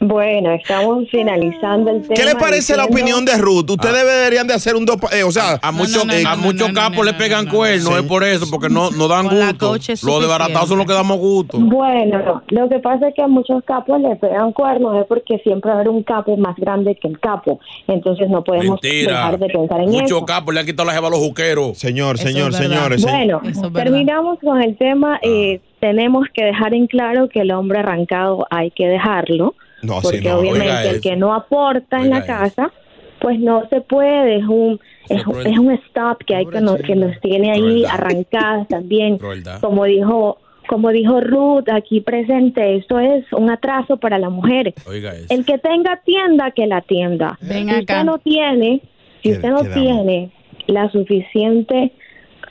Bueno, estamos finalizando el tema. ¿Qué le parece la opinión de Ruth? Ustedes deberían de hacer un dos, eh, o sea, A muchos a muchos capos le pegan cuernos, es por eso, porque no, no dan Con gusto. Los desbaratados son los que damos gusto. Bueno, lo que pasa es que a muchos capos le pegan cuernos es porque siempre va a haber un capo más grande que el capo. Entonces no podemos Mentira. dejar de pensar en Muchos eso. capos le han quitado la jeva a los juqueros. Señor, señor, señores, Bueno, terminamos con el tema. eh, tenemos que dejar en claro que el hombre arrancado hay que dejarlo. No, porque sí, no, obviamente oiga el que no aporta en la casa, pues no se puede. Es un es, es un stop que hay que nos, que nos tiene ahí arrancadas también. Crueldad. Como dijo como dijo Ruth aquí presente, esto es un atraso para la mujer. Oiga eso. El que tenga tienda, que la tienda. Ven si acá. usted no tiene, si usted no quedamos. tiene la suficiente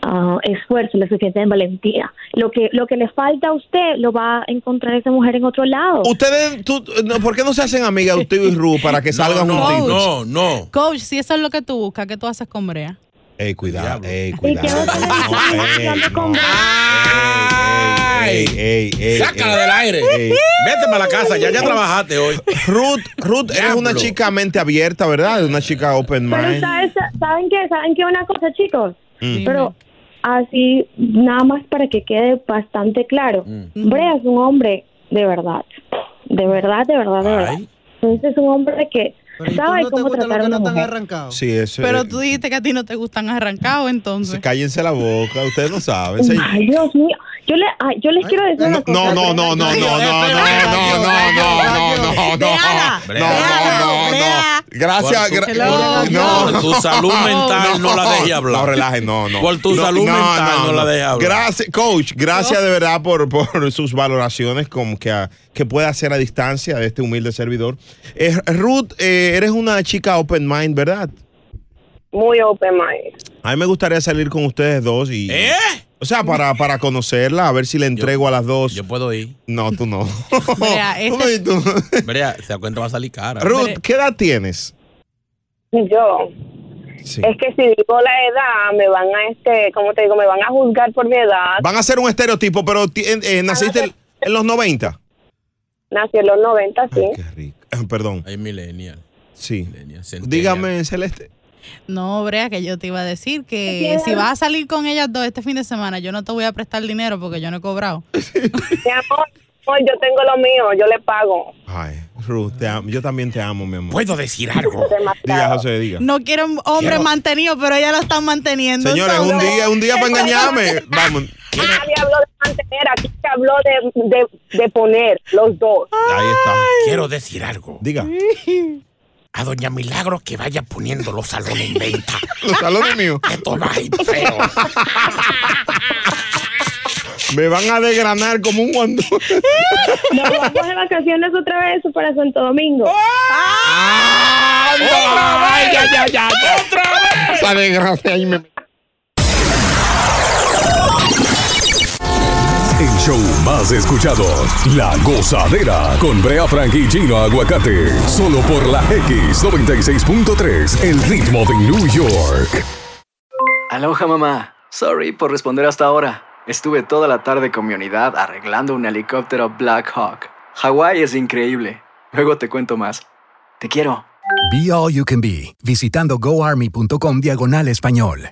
ah, esfuerzo, la suficiente valentía, lo que lo que le falta a usted lo va a encontrar esa mujer en otro lado. Ustedes, tú, no, ¿por qué no se hacen amigas usted y Ru para que salgan no, juntitos? no, no. Coach, si eso es lo que tú buscas, ¿qué tú haces con Brea? Ey, cuidado, ey, ¿Y cuidado. ey, hablando con no. Ey, ey, ey, Sácala ey. del aire. Ey. Vete para la casa, ya ya trabajaste hoy. Ruth, Ruth, eres una chica mente abierta, ¿verdad? Una chica open Pero mind. ¿sabes- ¿saben qué? ¿Saben qué una cosa, chicos? Mm. Pero así, nada más para que quede bastante claro. Brea es un hombre de verdad. De verdad, de verdad, de verdad. Entonces es un hombre que sabe cómo tratar a una mujer. Sí, eso Pero es- tú dijiste que a ti no te gustan arrancados, entonces. Cállense la boca, ustedes no saben. Ay, Dios mío. Yo, le, ay, yo les quiero decir una cosa. No, no, no, no, no, no, no, no, no, no, no, no, no, no, no, no, no. Gracias. Por tu- no, salud mental no la deje hablar. No, relaje, no, no. Por tu salud mental no la deje hablar. Gracias, coach. Gracias de verdad por, por sus valoraciones como que, a- que puede hacer a distancia de este humilde servidor. Eh, Ruth, eh, eres una chica open mind, ¿verdad? Muy open mind. A mí me gustaría salir con ustedes dos y. O sea, para, para conocerla, a ver si le entrego a las dos. Yo puedo ir. No, tú no. No, y tú. Brea, se da cuenta va a salir cara. Ruth, ¿qué edad tienes? Yo. Sí. Es que si digo la edad, me van a, este, ¿cómo te digo? Me van a juzgar por mi edad. Van a ser un estereotipo, pero eh, eh, naciste en- en los 90. Nací en los 90, sí. Eh, Perdón. Hay millennial. Sí. Dígame, Celeste. No, Brea, que yo te iba a decir que ¿Qué si vas a salir con ellas dos este fin de semana, yo no te voy a prestar dinero porque yo no he cobrado. Mi amor, yo tengo lo mío, yo le pago. Ay, Ruth, te amo. yo también te amo, mi amor. ¿Puedo decir algo? Diga, José, diga. No quiero un hombre Quiero- mantenido, pero ellas lo están manteniendo. Señores, un día, un día para engañarme. Vamos. Nadie habló de mantener, aquí se habló de, de, de poner los dos. Ahí está. Quiero decir algo. Diga. A Doña Milagro que vaya poniendo los salones en venta. Los salones míos. Esto va a ir feo. Me van a desgranar como un guandú. Nos vamos de vacaciones otra vez para Santo Domingo. ¡Ay, ya, ya, ya! ¡Otra vez! Esa desgracia ahí me... El show más escuchado, La Gozadera, con Brea Frank y Gino Aguacate, solo por la X96.3, el ritmo de New York. Aloha mamá. Sorry por responder hasta ahora. Estuve toda la tarde con mi unidad arreglando un helicóptero Black Hawk. Hawái es increíble. Luego te cuento más. Te quiero. Be All You Can Be, visitando goarmy.com diagonal español.